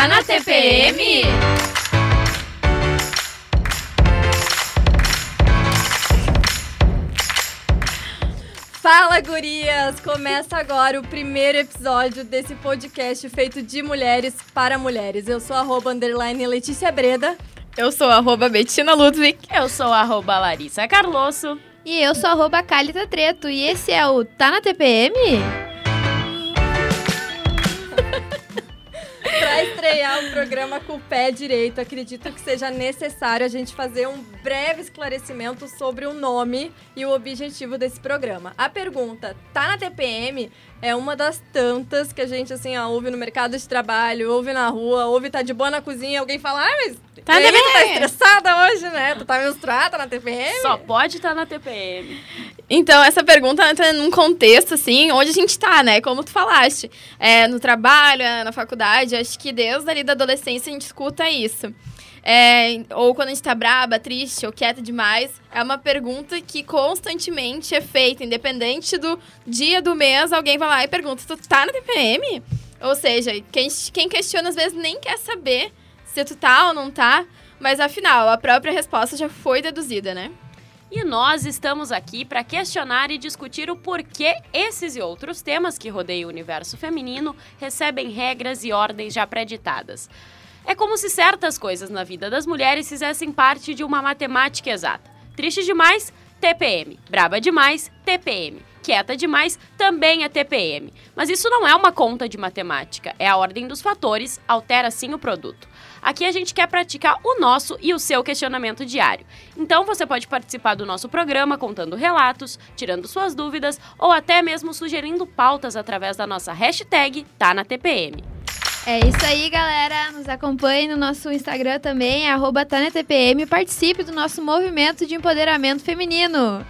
Tá na TPM? Fala, gurias! Começa agora o primeiro episódio desse podcast feito de mulheres para mulheres. Eu sou arroba underline Letícia Breda. Eu sou arroba Bettina Ludwig. Eu sou arroba Larissa Carlosso. E eu sou arroba Calita Treto. E esse é o Tá na TPM? Para estrear o programa com o pé direito, acredito que seja necessário a gente fazer um breve esclarecimento sobre o nome e o objetivo desse programa. A pergunta, tá na TPM? É uma das tantas que a gente, assim, ó, ouve no mercado de trabalho, ouve na rua, ouve tá de boa na cozinha, alguém fala, ah, mas Tá aí, tu tá TPM?" estressada hoje, né? Tu tá menstruada na TPM? Só pode estar na TPM. Então, essa pergunta entra num contexto, assim, onde a gente tá, né? Como tu falaste. É, no trabalho, é, na faculdade, acho que desde ali da adolescência a gente escuta isso. É, ou quando a gente tá braba, triste ou quieta demais, é uma pergunta que constantemente é feita, independente do dia do mês, alguém vai lá e pergunta: Tu tá na TPM? Ou seja, quem, quem questiona às vezes nem quer saber se tu tá ou não tá, mas afinal, a própria resposta já foi deduzida, né? E nós estamos aqui para questionar e discutir o porquê esses e outros temas que rodeiam o universo feminino recebem regras e ordens já preditadas. É como se certas coisas na vida das mulheres fizessem parte de uma matemática exata. Triste demais? TPM. Braba demais? TPM. Quieta demais? Também é TPM. Mas isso não é uma conta de matemática, é a ordem dos fatores, altera sim o produto. Aqui a gente quer praticar o nosso e o seu questionamento diário. Então você pode participar do nosso programa contando relatos, tirando suas dúvidas ou até mesmo sugerindo pautas através da nossa hashtag Tá na TPM. É isso aí, galera. Nos acompanhe no nosso Instagram também, é arroba Tá na TPM. Participe do nosso movimento de empoderamento feminino.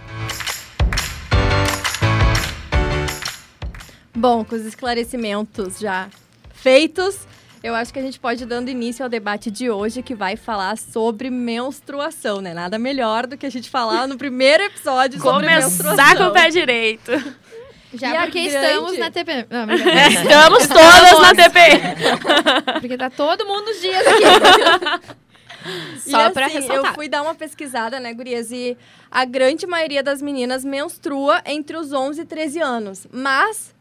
Bom, com os esclarecimentos já feitos, eu acho que a gente pode ir dando início ao debate de hoje, que vai falar sobre menstruação, né? Nada melhor do que a gente falar no primeiro episódio sobre Começar menstruação. com o pé direito. Já E porque grande? estamos na TPM. Não, brincadeira. Estamos todas na TPM. porque tá todo mundo os dias aqui. Só e pra assim, ressaltar. Eu fui dar uma pesquisada, né, gurias? E a grande maioria das meninas menstrua entre os 11 e 13 anos. Mas,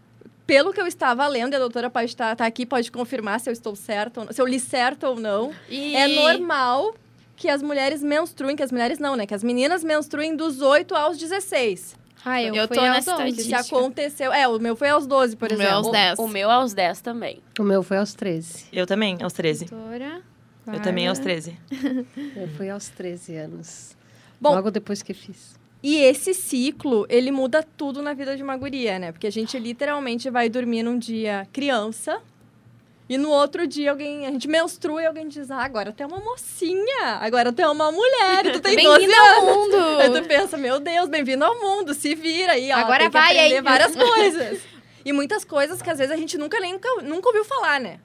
pelo que eu estava lendo, e a doutora pode estar tá aqui, pode confirmar se eu estou certa, ou não, se eu li certo ou não. E... É normal que as mulheres menstruem, que as mulheres não, né? Que as meninas menstruem dos 8 aos 16. Ah, eu, Eu fui tô aos nessa 11. Se aconteceu... É, o meu foi aos 12, por O meu exemplo. aos 10. O meu aos 10 também. O meu foi aos 13. Eu também, aos 13. Doutora, Eu também aos Bárbara. 13. Eu fui aos 13 anos. Bom- Logo depois que fiz. E esse ciclo, ele muda tudo na vida de uma guria, né? Porque a gente literalmente vai dormir num dia criança e no outro dia alguém, a gente menstrua e alguém diz: "Ah, agora tu é uma mocinha, agora tu é uma mulher, e tu tem 12 Bem-vindo ao anos". mundo! Aí tu pensa: "Meu Deus, bem-vindo ao mundo, se vira aí, ó, Agora tem vai aprender aí. várias coisas". E muitas coisas que às vezes a gente nunca nem nunca, nunca ouviu falar, né?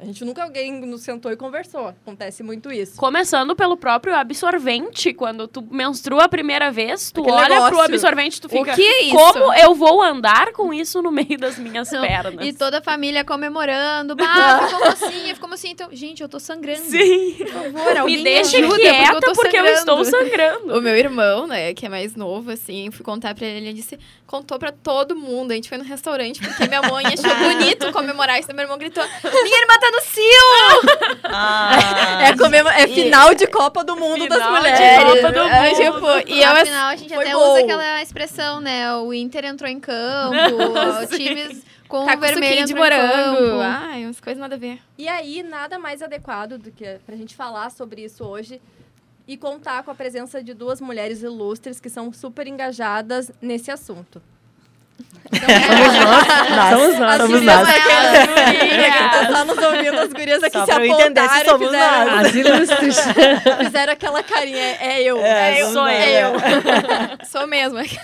A gente nunca alguém nos sentou e conversou. Acontece muito isso. Começando pelo próprio absorvente. Quando tu menstrua a primeira vez, tu Aquele olha pro negócio. absorvente e tu fica... O que é isso? Como eu vou andar com isso no meio das minhas Não, pernas? E toda a família comemorando. Bah, ficou mocinha, ficou mocinha. Então, gente, eu tô sangrando. Sim. Por favor, alguém Me deixa ajuda, quieta porque eu, tô porque eu estou sangrando. O meu irmão, né, que é mais novo, assim, fui contar pra ele, ele disse, contou pra todo mundo. A gente foi no restaurante, porque minha mãe achou bonito comemorar isso. Meu irmão gritou, minha irmã tá no cio! Ah, É, comemo- é final de Copa do Mundo das Final de mulheres. Copa do É, Mundo. tipo, e eu, Afinal, a gente até gol. usa aquela expressão, né? O Inter entrou em campo, o times com tá o vermelho de morango. Ai, umas coisas nada a ver. E aí, nada mais adequado do que pra gente falar sobre isso hoje e contar com a presença de duas mulheres ilustres que são super engajadas nesse assunto. Somos nós. Somos nós. As somos nós. tá só nos ouvindo, as gurias aqui Só se pra eu entender se apontaram e somos fizeram, nós. As ilustres. fizeram aquela carinha, é eu, É, é eu, sou nós, eu. Sou mesmo. Antes,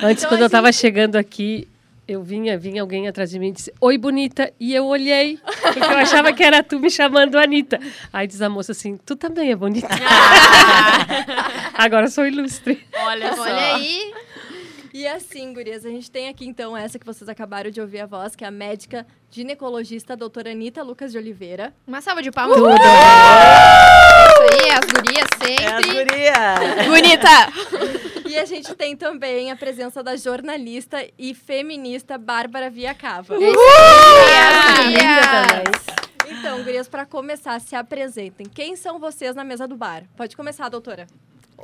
Então, quando eu tava chegando aqui, eu vinha, vinha alguém atrás de mim e disse, Oi, bonita. E eu olhei, porque eu achava que era tu me chamando Anitta. Aí diz a moça assim, tu também é bonita. Agora eu sou ilustre. Olha só. Olha aí. E assim, gurias, a gente tem aqui então essa que vocês acabaram de ouvir a voz, que é a médica ginecologista doutora Anitta Lucas de Oliveira. Uma salva de palmas. Tudo. É isso aí, as gurias É as sempre. guria. Bonita! E a gente tem também a presença da jornalista e feminista Bárbara Viacava. Linda também. Então, gurias, para começar, se apresentem. Quem são vocês na mesa do bar? Pode começar, doutora.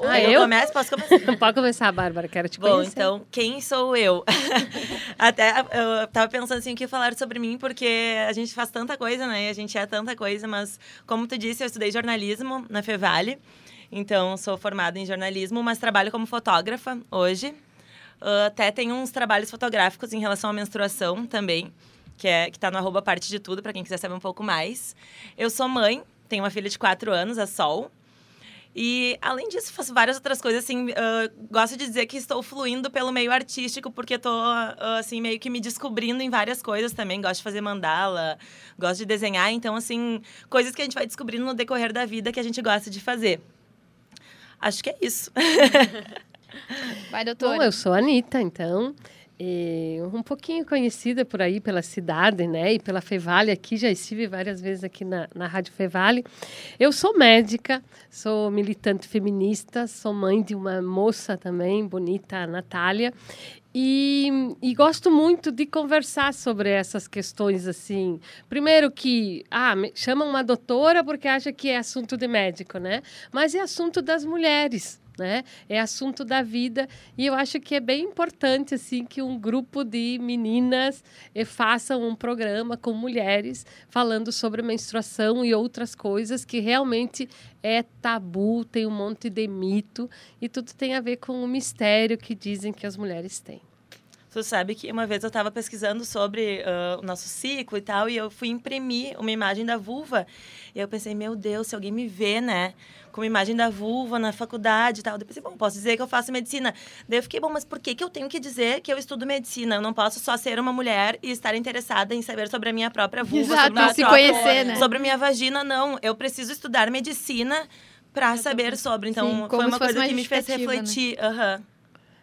Ah, eu eu? começo? Posso começar? Pode começar, Bárbara, quero te Bom, conhecer. então, quem sou eu? Até eu tava pensando assim, o que falar sobre mim, porque a gente faz tanta coisa, né? A gente é tanta coisa, mas como tu disse, eu estudei jornalismo na Fevale. Então, sou formada em jornalismo, mas trabalho como fotógrafa hoje. Ah, até tenho uns trabalhos fotográficos em relação à menstruação também, que é que tá no arroba parte de tudo, para quem quiser saber um pouco mais. Eu sou mãe, tenho uma filha de 4 anos, a Sol. E, além disso, faço várias outras coisas, assim, ah, gosto de dizer que estou fluindo pelo meio artístico, porque estou, assim, meio que me descobrindo em várias coisas também. Gosto de fazer mandala, gosto de desenhar. Então, assim, coisas que a gente vai descobrindo no decorrer da vida que a gente gosta de fazer. Acho que é isso. Vai, Bom, doutora. eu sou a Anitta, então. E um pouquinho conhecida por aí pela cidade, né? E pela Fevale aqui, já estive várias vezes aqui na, na Rádio Fevale. Eu sou médica, sou militante feminista, sou mãe de uma moça também, bonita, Natália. E, e gosto muito de conversar sobre essas questões assim. Primeiro que ah, chamam uma doutora porque acha que é assunto de médico, né? Mas é assunto das mulheres, né? É assunto da vida e eu acho que é bem importante assim que um grupo de meninas eh, façam um programa com mulheres falando sobre menstruação e outras coisas que realmente é tabu, tem um monte de mito e tudo tem a ver com o mistério que dizem que as mulheres têm. Tu sabe que uma vez eu estava pesquisando sobre ah, o nosso ciclo e tal, e eu fui imprimir uma imagem da vulva. E eu pensei, meu Deus, se alguém me vê, né, com uma imagem da vulva na faculdade e tal. Eu pensei, bom, posso dizer que eu faço medicina. Daí eu fiquei, bom, mas por que, que eu tenho que dizer que eu estudo medicina? Eu não posso só ser uma mulher e estar interessada em saber sobre a minha própria vulva, Exato, sobre, se própria- conhecer, né? sobre a minha vagina, não. Eu preciso estudar medicina para saber sobre. Então, Sim, foi uma coisa que me fez né? refletir.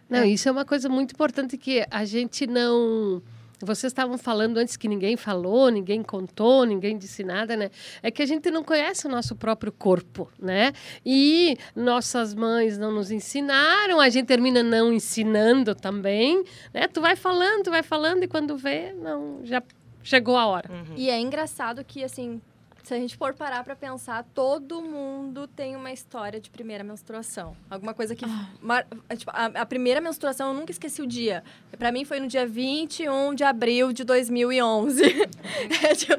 Não, isso é uma coisa muito importante que a gente não. Vocês estavam falando antes que ninguém falou, ninguém contou, ninguém disse nada, né? É que a gente não conhece o nosso próprio corpo, né? E nossas mães não nos ensinaram, a gente termina não ensinando também, né? Tu vai falando, tu vai falando e quando vê, não, já chegou a hora. E é engraçado que, assim, se a gente for parar pra pensar, todo mundo tem uma história de primeira menstruação. Alguma coisa que. mar- é, tipo, a, a primeira menstruação, eu nunca esqueci o dia. Pra mim foi no dia 21 de abril de 2011. É, tipo,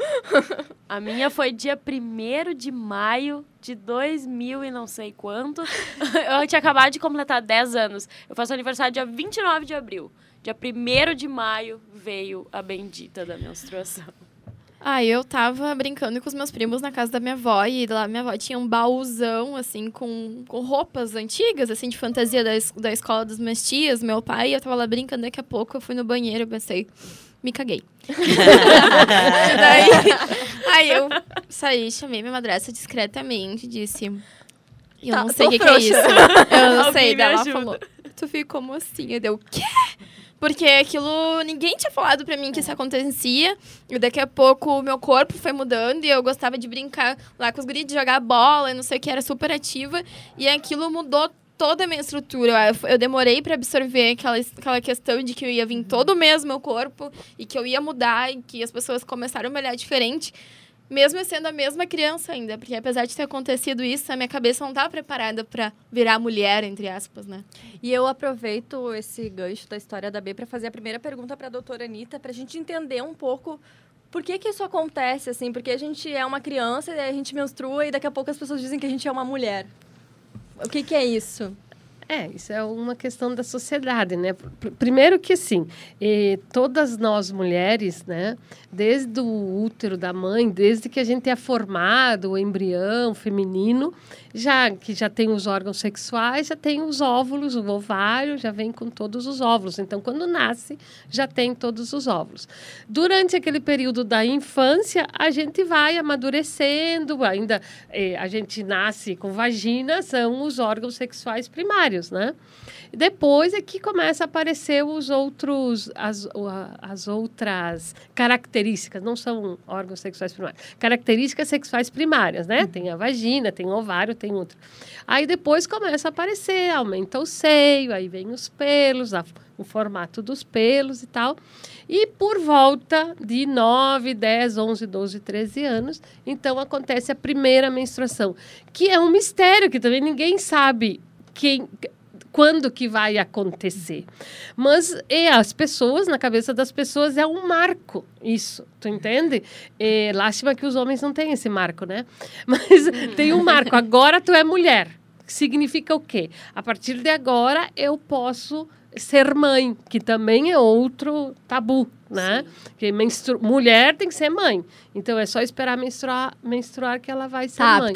A minha foi dia 1 de maio de 2000 e não sei quanto. Eu tinha acabado de completar 10 anos. Eu faço aniversário dia 29 de abril. Dia 1 de maio veio a bendita da menstruação. Ah, eu tava brincando com os meus primos na casa da minha avó e lá minha avó tinha um baúzão, assim, com, com roupas antigas, assim, de fantasia da, es- da escola dos meus tias, meu pai, e eu tava lá brincando, daqui a pouco eu fui no banheiro e pensei, me caguei. Daí, aí eu saí, chamei minha madrasta discretamente e disse, eu Tá, não sei o que, que é isso. Eu não Alguém sei, daí ela falou, tu ficou como assim? Eu deu, o quê? Porque aquilo, ninguém tinha falado pra mim que isso acontecia. E daqui a pouco o meu corpo foi mudando e eu gostava de brincar lá com os de jogar bola não sei o que, era super ativa. E aquilo mudou toda a minha estrutura. Eu, demorei pra absorver aquela, aquela questão de que eu ia vir todo mesmo meu corpo e que eu ia mudar e que as pessoas começaram a me olhar diferente. Mesmo sendo a mesma criança ainda, porque apesar de ter acontecido isso, a minha cabeça não estava preparada pra virar mulher, entre aspas, né? E eu aproveito esse gancho da história da B para fazer a primeira pergunta para a doutora Anitta, para a gente entender um pouco por que, que isso acontece, assim, porque a gente é uma criança, e a gente menstrua e daqui a pouco as pessoas dizem que a gente é uma mulher. O que, que é isso? É, isso é uma questão da sociedade, né? Pr- Primeiro que, assim, eh, todas nós mulheres, né? Desde o útero da mãe, desde que a gente é formado, o embrião feminino, já que já tem os órgãos sexuais, já tem os óvulos, o ovário já vem com todos os óvulos. Então, quando nasce, já tem todos os óvulos. Durante aquele período da infância, a gente vai amadurecendo, ainda eh, a gente nasce com vagina, são os órgãos sexuais primários, né? Depois é que começa a aparecer os outros, as, as outras características, não são órgãos sexuais primários, características sexuais primárias, né? Tem a vagina, tem o ovário, tem outro. Aí depois começa a aparecer, aumenta o seio, aí vem os pelos, a, o formato dos pelos e tal. E por volta de 9, 10, 11, 12, 13 anos, então acontece a primeira menstruação, que é um mistério que também ninguém sabe quem quando que vai acontecer. Mas é, as pessoas, na cabeça das pessoas, é um marco isso, tu entende? É, lástima que os homens não têm esse marco, né? Mas tem um marco, agora tu é mulher. Significa o quê? A partir de agora eu posso ser mãe, que também é outro tabu, né? Sim. Que menstru... mulher tem que ser mãe. Então é só esperar menstruar, menstruar que ela vai ser tá mãe.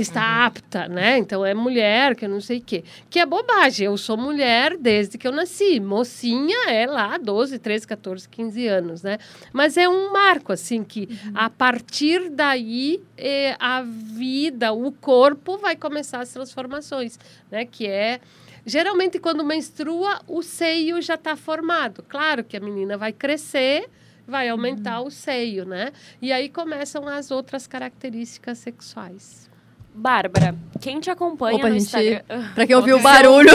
Está uhum. apta, né? Então é mulher, que eu não sei o quê. Que é bobagem. Eu sou mulher desde que eu nasci. Mocinha é lá 12, 13, 14, 15 anos, né? Mas é um marco, assim, que uhum. a partir daí eh, a vida, o corpo vai começar as transformações, né? Que é Geralmente, quando menstrua, o seio já está formado. Claro que a menina vai crescer, vai aumentar uhum. o seio, né? E aí começam as outras características sexuais. Bárbara, quem te acompanha Opa, no gente, Instagram... Pra quem ouviu o barulho...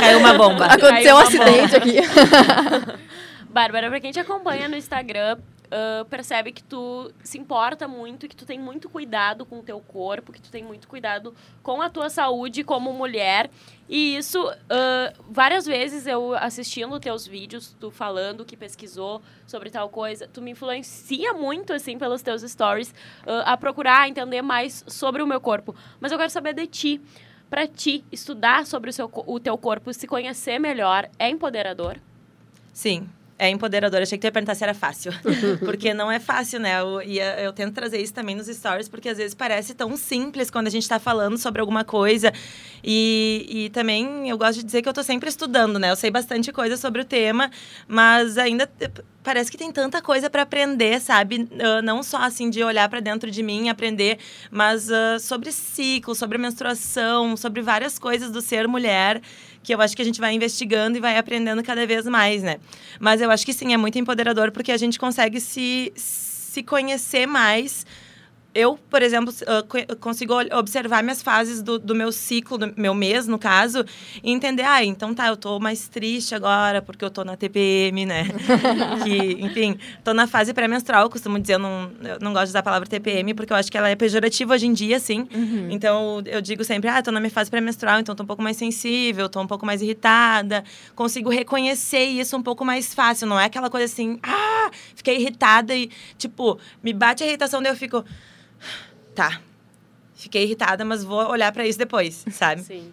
Caiu uma bomba. Aconteceu um acidente aqui. Bárbara, pra quem te acompanha no Instagram, percebe que tu se importa muito, que tu tem muito cuidado com o teu corpo, que tu tem muito cuidado com a tua saúde como mulher. E isso, uh, várias vezes eu assistindo teus vídeos, tu falando que pesquisou sobre tal coisa, tu me influencia muito, assim, pelos teus stories, uh, a procurar entender mais sobre o meu corpo. Mas eu quero saber de ti. Para ti, estudar sobre o, seu, o teu corpo, se conhecer melhor, é empoderador? Sim, é empoderador. Achei que tu ia perguntar se era fácil. porque não é fácil, né? Eu, e eu tento trazer isso também nos stories, porque às vezes parece tão simples quando a gente está falando sobre alguma coisa. E, e também eu gosto de dizer que eu estou sempre estudando, né? Eu sei bastante coisa sobre o tema, mas ainda parece que tem tanta coisa para aprender, sabe? Uh, não só assim de olhar para dentro de mim aprender, mas uh, sobre ciclo, sobre menstruação, sobre várias coisas do ser mulher que eu acho que a gente vai investigando e vai aprendendo cada vez mais, né? Mas eu acho que sim, é muito empoderador porque a gente consegue se, se conhecer mais eu, por exemplo, consigo observar minhas fases do, do, meu ciclo, do meu mês, no caso, e entender, ah, então tá, eu tô mais triste agora porque eu tô na TPM, né? que, enfim, tô na fase pré-menstrual, costumo dizer, eu não, eu não gosto de usar a palavra TPM porque eu acho que ela é pejorativa hoje em dia, assim. Uhum. Então, eu digo sempre, ah, tô na minha fase pré-menstrual, então tô um pouco mais sensível, tô um pouco mais irritada. Consigo reconhecer isso um pouco mais fácil, não é aquela coisa assim, ah, fiquei irritada e, tipo, me bate a irritação, daí eu fico tá, fiquei irritada, mas vou olhar para isso depois, sabe? Sim.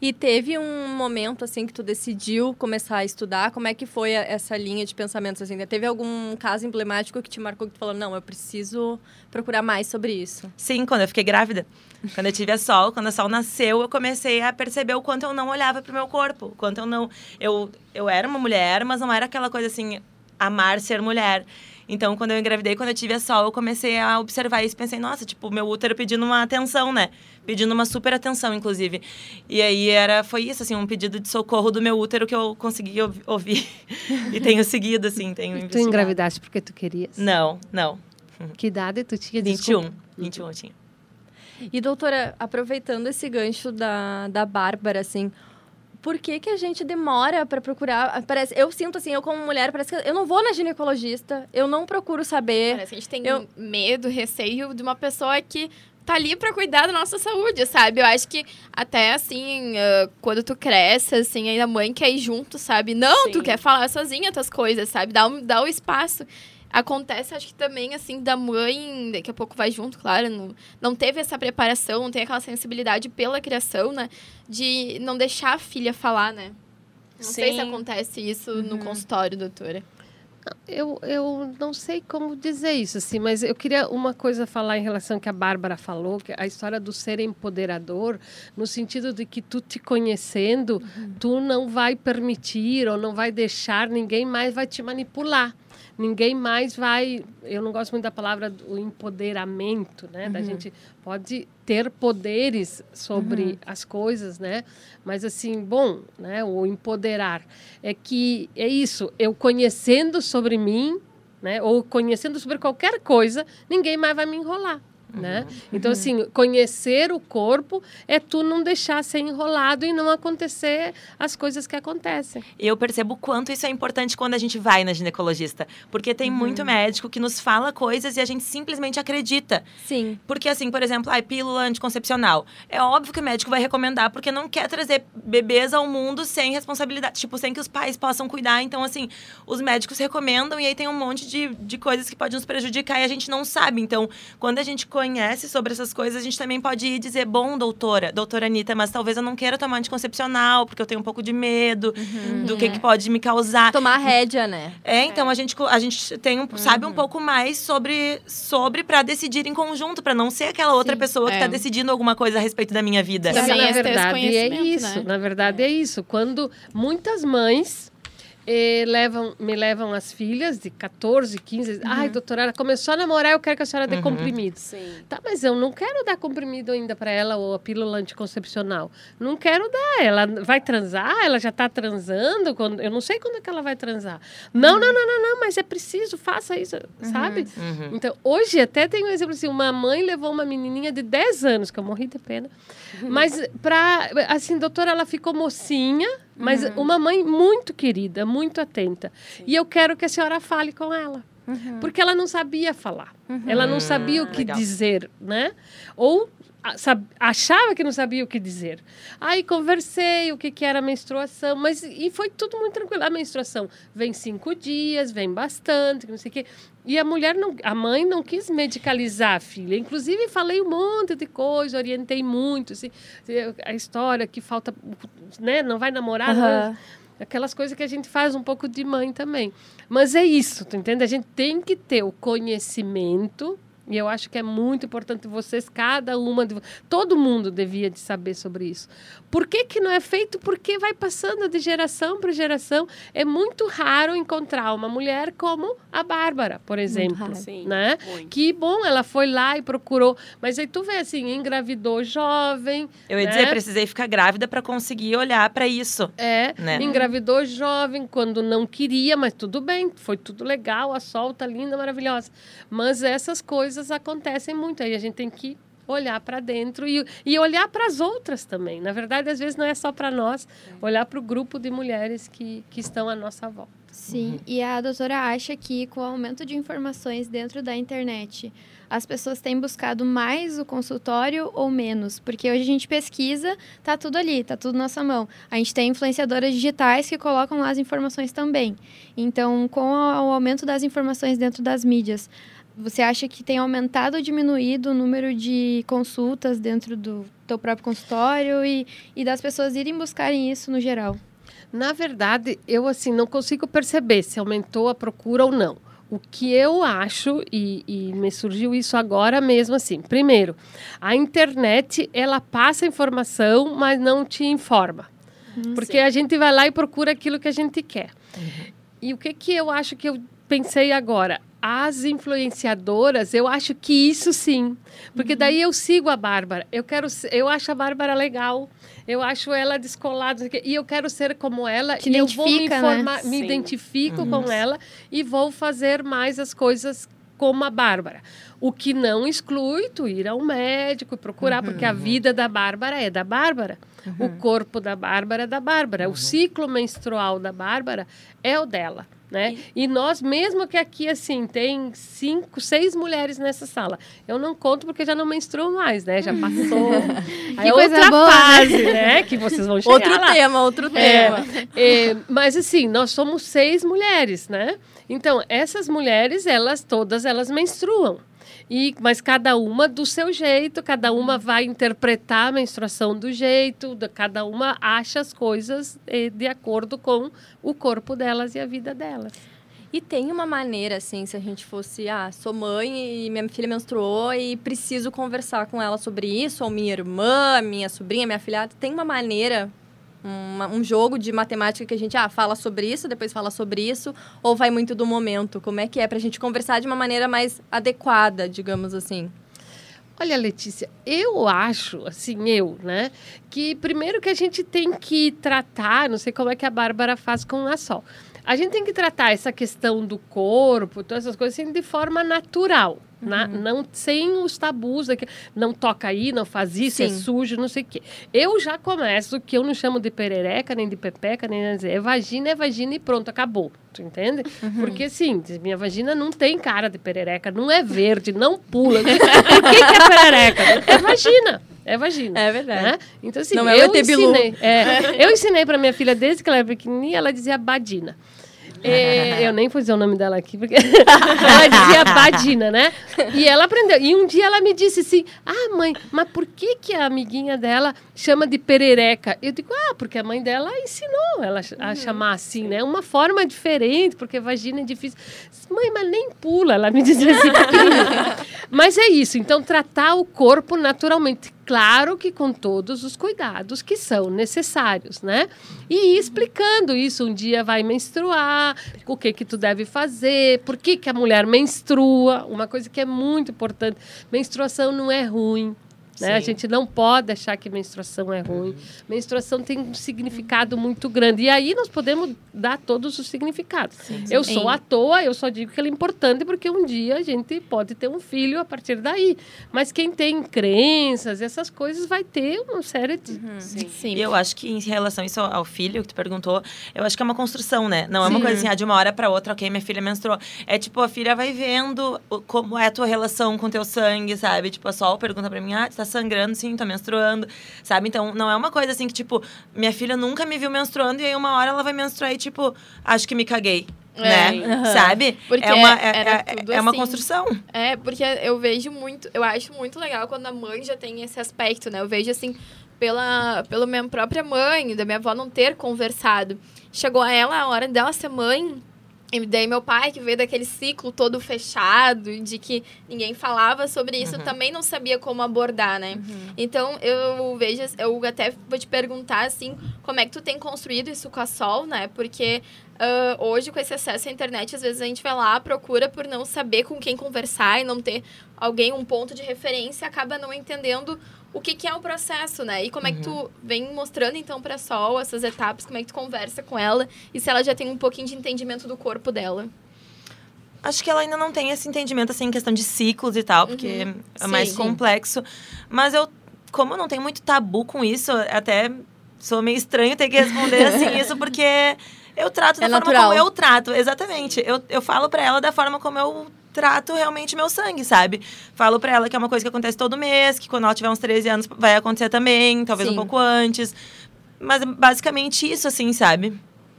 E teve um momento, assim, que tu decidiu começar a estudar? Como é que foi essa linha de pensamentos, assim? Teve algum caso emblemático que te marcou, que tu falou, não, eu preciso procurar mais sobre isso? Sim, quando eu fiquei grávida. Quando eu tive a Sol, quando a Sol nasceu, eu comecei a perceber o quanto eu não olhava pro meu corpo. O quanto eu não... Eu, eu era uma mulher, mas não era aquela coisa, assim, amar ser mulher. Então, quando eu engravidei, quando eu tive a sol, eu comecei a observar isso. Pensei, nossa, tipo, meu útero pedindo uma atenção, né? Pedindo uma super atenção, inclusive. E aí era, foi isso, assim, um pedido de socorro do meu útero que eu consegui ouvir. e tenho seguido, assim, tenho e Tu engravidaste porque tu querias? Não, não. Que idade tu tinha? 21. 21 eu tinha. E, doutora, aproveitando esse gancho da, da Bárbara, assim, por que, que a gente demora para procurar? Parece, eu sinto assim, eu como mulher, parece que eu não vou na ginecologista, eu não procuro saber. Parece que a gente tem eu... medo, receio de uma pessoa que tá ali para cuidar da nossa saúde, sabe? Eu acho que até assim, uh, quando tu cresce, assim, aí a mãe quer ir junto, sabe? Não, Sim. tu quer falar sozinha tuas coisas, sabe? Dá, um, dá o espaço. Acontece, acho que também, assim, da mãe, daqui a pouco vai junto, claro, não, não teve essa preparação, não tem aquela sensibilidade pela criação, né? De não deixar a filha falar, né? Não Sim. sei se acontece isso uhum. no consultório, doutora. Eu, eu não sei como dizer isso, assim, mas eu queria uma coisa falar em relação ao que a Bárbara falou, que a história do ser empoderador, no sentido de que tu te conhecendo, uhum. tu não vai permitir ou não vai deixar ninguém mais vai te manipular. Ninguém mais vai. Eu não gosto muito da palavra do empoderamento, né? Da gente pode ter poderes sobre as coisas, né? Mas assim, bom, né? O empoderar é que é isso. Eu conhecendo sobre mim, né? Ou conhecendo sobre qualquer coisa, ninguém mais vai me enrolar. Né? Então, assim, conhecer o corpo é tu não deixar ser enrolado e não acontecer as coisas que acontecem. Eu percebo o quanto isso é importante quando a gente vai na ginecologista. Porque tem muito médico que nos fala coisas e a gente simplesmente acredita. Sim. Porque, assim, por exemplo, a pílula anticoncepcional. É óbvio que o médico vai recomendar, porque não quer trazer bebês ao mundo sem responsabilidade. Tipo, sem que os pais possam cuidar. Então, assim, os médicos recomendam e aí tem um monte de, de coisas que podem nos prejudicar e a gente não sabe. Então, quando a gente conhece sobre essas coisas, a gente também pode ir dizer: bom, doutora, doutora Anitta, mas talvez eu não queira tomar anticoncepcional, porque eu tenho um pouco de medo do que, que pode me causar. Tomar rédea, né? É, então a gente, a gente tem um, sabe um pouco mais sobre, sobre para decidir em conjunto, para não ser aquela outra pessoa que É. tá decidindo alguma coisa a respeito da minha vida. Sim. Também na é verdade é conhecimento, isso. né? Na verdade é isso. Quando muitas mães eh, levam, me levam as filhas de 14, 15, ai, doutora, ela começou a namorar, eu quero que a senhora dê comprimido. Sim. Tá, mas eu não quero dar comprimido ainda para ela ou a pílula anticoncepcional. Não quero dar. Ela vai transar, ela já está transando, quando, eu não sei quando é que ela vai transar. Não, não, não, não, não, mas é preciso, faça isso, sabe? Uhum. Então, hoje até tem um exemplo assim, uma mãe levou uma menininha de 10 anos, que eu morri de pena, mas pra, assim, doutora, ela ficou mocinha, mas uma mãe muito querida, muito atenta. E eu quero que a senhora fale com ela. Porque ela não sabia falar. Ela não sabia o que legal. dizer, né? Ou achava que não sabia o que dizer. Aí conversei o que, que era a menstruação, mas e foi tudo muito tranquilo. A menstruação vem cinco dias, vem bastante, não sei o quê. E a mulher, não, a mãe não quis medicalizar a filha. Inclusive, falei um monte de coisa, orientei muito. Assim, a história que falta, né? Não vai namorar, Aham. não- aquelas coisas que a gente faz um pouco de mãe também. Mas é isso, tu entende? A gente tem que ter o conhecimento e eu acho que é muito importante vocês, cada uma de todo mundo devia de saber sobre isso. Por que, que não é feito? Porque vai passando de geração para geração. É muito raro encontrar uma mulher como a Bárbara, por exemplo, raro. Sim, né? muito. Que bom, ela foi lá e procurou, mas aí tu vê assim, engravidou jovem, Eu ia né? dizer, precisei ficar grávida para conseguir olhar para isso. É, Né? engravidou jovem quando não queria, mas tudo bem, foi tudo legal, a solta linda, maravilhosa. Mas essas coisas acontecem muito, aí a gente tem que olhar para dentro e, e olhar para as outras também. Na verdade, às vezes não é só para nós, olhar para o grupo de mulheres que, que estão à nossa volta. Sim, e a doutora acha que com o aumento de informações dentro da internet, as pessoas têm buscado mais o consultório ou menos? Porque hoje a gente pesquisa, tá tudo ali, tá tudo na nossa mão. A gente tem influenciadoras digitais que colocam lá as informações também. Então, com o aumento das informações dentro das mídias, você acha que tem aumentado ou diminuído o número de consultas dentro do teu próprio consultório e, e das pessoas irem buscarem isso no geral? Na verdade, eu assim não consigo perceber se aumentou a procura ou não. O que eu acho, e, e me surgiu isso agora mesmo assim. Primeiro, a internet ela passa informação, mas não te informa. Porque a gente vai lá e procura aquilo que a gente quer. E o que, que eu acho que eu pensei agora? As influenciadoras, eu acho que isso sim. Porque daí eu sigo a Bárbara. Eu quero, eu acho a Bárbara legal. Eu acho ela descolada. E eu quero ser como ela. Te e eu vou me identifica, né? informar, me Sim. identifico com ela e vou fazer mais as coisas como a Bárbara. O que não exclui tu ir ao médico e procurar, porque a vida da Bárbara é da Bárbara. O corpo da Bárbara é da Bárbara. O ciclo menstrual da Bárbara é o dela. Né? E nós, mesmo que aqui, assim, tem cinco, seis mulheres nessa sala. Eu não conto porque já não menstruo mais, né? Já passou. Aí é outra boa, né? fase, né? Que vocês vão chegar Outro lá. tema, outro É, tema. é, mas assim, nós somos seis mulheres, né? Então, essas mulheres, elas todas elas menstruam. E, mas cada uma do seu jeito, cada uma vai interpretar a menstruação do jeito, da- cada uma acha as coisas eh, de acordo com o corpo delas e a vida delas. E tem uma maneira, assim, se a gente fosse, ah, sou mãe e minha filha menstruou e preciso conversar com ela sobre isso, ou minha irmã, minha sobrinha, minha filhada, tem uma maneira um jogo de matemática que a gente ah, fala sobre isso, depois fala sobre isso, ou vai muito do momento? Como é que é pra gente conversar de uma maneira mais adequada, digamos assim? Olha, Letícia, eu acho, assim, eu, né, que primeiro que a gente tem que tratar, não sei como é que a Bárbara faz com a Sol, a gente tem que tratar essa questão do corpo, todas essas coisas, assim, de forma natural, na- não sem os tabus, daqui, não toca aí, não faz isso, é Sim. sujo, não sei o quê. Eu já começo, que eu não chamo de perereca, nem de pepeca, nem nada, é vagina, é vagina e pronto, acabou, tu entende? Porque, assim, minha vagina não tem cara de perereca, não é verde, não pula. Por que, que é perereca? É vagina. É vagina. É verdade. né? Então, assim, Não é eu Bilu. ensinei. é, eu ensinei para minha filha desde que ela era pequenininha, ela dizia Badina. E eu nem vou dizer o nome dela aqui, porque ela dizia Badina, né? E ela aprendeu. E um dia ela me disse assim: Ah, mãe, mas por que, que a amiguinha dela chama de perereca? Eu digo: Ah, porque a mãe dela ensinou ela a chamar assim, né? Uma forma diferente, porque vagina é difícil. Mãe, mas nem pula, ela me dizia assim. mas é isso, então tratar o corpo naturalmente. Claro que com todos os cuidados que são necessários, né? E explicando isso. Um dia vai menstruar, o que que tu deve fazer, por que que a mulher menstrua. Uma coisa que é muito importante, menstruação não é ruim. Né? A Sim. gente não pode achar que menstruação é ruim. Menstruação tem um significado muito grande. E aí nós podemos dar todos os significados. Eu sou à toa, eu só digo que ela é importante porque um dia a gente pode ter um filho a partir daí. Mas quem tem crenças, essas coisas, vai ter uma série de. Sim. E eu acho que em relação a isso ao filho que tu perguntou, eu acho que é uma construção, né? Não é uma coisa assim, ah, de uma hora para outra, ok, minha filha menstruou. É tipo, a filha vai vendo o- como é a tua relação com teu sangue, sabe? Tipo, a Sol pergunta pra mim, ah, tu tá sangrando? Sim, tá menstruando, sabe? Então, não é uma coisa assim que, tipo, minha filha nunca me viu menstruando e aí uma hora ela vai menstruar e, tipo, acho que me caguei. É. Né? Sabe? Porque é uma, é, é- é uma assim. construção. É, porque eu vejo muito, eu acho muito legal quando a mãe já tem esse aspecto, né? Eu vejo assim, pela, pela minha própria mãe, da minha avó não ter conversado. Chegou a ela a hora dela ser mãe, e daí meu pai, que veio daquele ciclo todo fechado, de que ninguém falava sobre isso, também não sabia como abordar, né? Então, eu vejo, eu até vou te perguntar, assim, como é que tu tem construído isso com a Sol, né? Porque ah, hoje, com esse acesso à internet, às vezes a gente vai lá, procura por não saber com quem conversar e não ter alguém, um ponto de referência, acaba não entendendo o que, que é o processo, né? E como é que tu vem mostrando, então, pra Sol essas etapas, como é que tu conversa com ela e se ela já tem um pouquinho de entendimento do corpo dela. Acho que ela ainda não tem esse entendimento, assim, em questão de ciclos e tal, porque é mais Sim. complexo. Mas eu, como eu não tenho muito tabu com isso, até sou meio estranho ter que responder assim isso, porque eu trato da É forma natural. como eu trato. Exatamente. Eu, eu falo pra ela da forma como eu trato realmente meu sangue, sabe? Falo pra ela que é uma coisa que acontece todo mês, que quando ela tiver uns 13 anos vai acontecer também, talvez Sim. um pouco antes. Mas é basicamente isso, assim, sabe?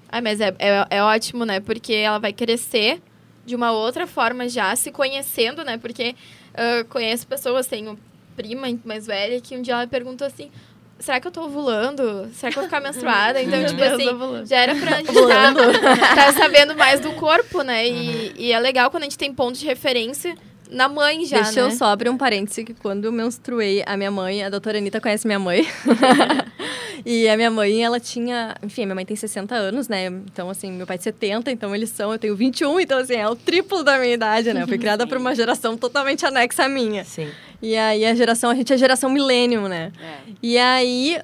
Ah, mas é, é, é ótimo, né? Porque ela vai crescer de uma outra forma já, se conhecendo, né? Porque ah, conheço pessoas, tenho prima mais velha, que um dia ela perguntou assim: será que eu tô ovulando? Será que eu vou ficar menstruada? Então, tipo Deus, assim, ovulando. já era pra gente tá, tá sabendo mais do corpo, né? E, e é legal quando a gente tem ponto de referência na mãe já, Deixa né? eu só abrir um parêntese que quando eu menstruei, a minha mãe, a doutora Anitta conhece minha mãe. e a minha mãe, ela tinha... Enfim, minha mãe tem 60 anos, né? Então, assim, meu pai 70, então eles são... Eu tenho 21, então, assim, é o triplo da minha idade, né? Eu fui criada por uma geração totalmente anexa à minha. Sim. E aí, a geração... A gente é geração millennium, né? E aí,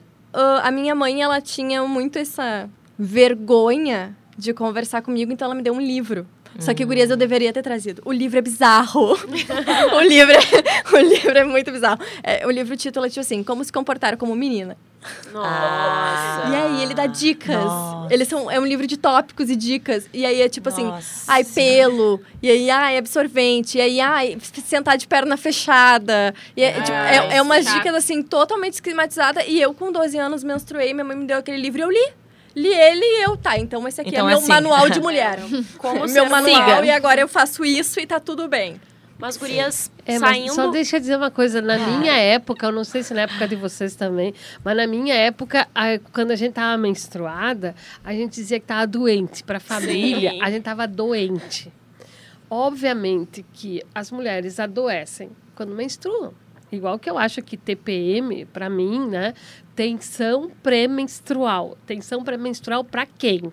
a minha mãe, ela tinha muito essa vergonha de conversar comigo, então ela me deu um livro. Só que, gurias, eu deveria ter trazido. O livro é bizarro. o, livro é, o livro é muito bizarro. É, o livro o título é tipo assim, Como se comportar como menina. Nossa. E aí, ele dá dicas. Nossa. Eles são, é um livro de tópicos e dicas. E aí, é tipo assim, Nossa. ai, pelo. E aí, ai, absorvente. E aí, ai, sentar de perna fechada. E é, tipo, é, é umas dicas, assim, totalmente esquematizadas. E eu, com 12 anos, menstruei. Minha mãe me deu aquele livro e eu li. Li ele e eu, tá, então esse aqui Então é é meu assim. manual de mulher. Como meu manual siga. e agora eu faço isso e tá tudo bem. Mas gurias É, saindo... só deixa eu dizer uma coisa. Na minha época, eu não sei se na época de vocês também, mas na minha época, a- quando a gente tava menstruada, a gente dizia que tava doente. Para a família, Sim. a gente tava doente. Obviamente que as mulheres adoecem quando menstruam. Igual que eu acho que TPM, para mim, né? Tensão pré-menstrual. Tensão pré-menstrual para quem?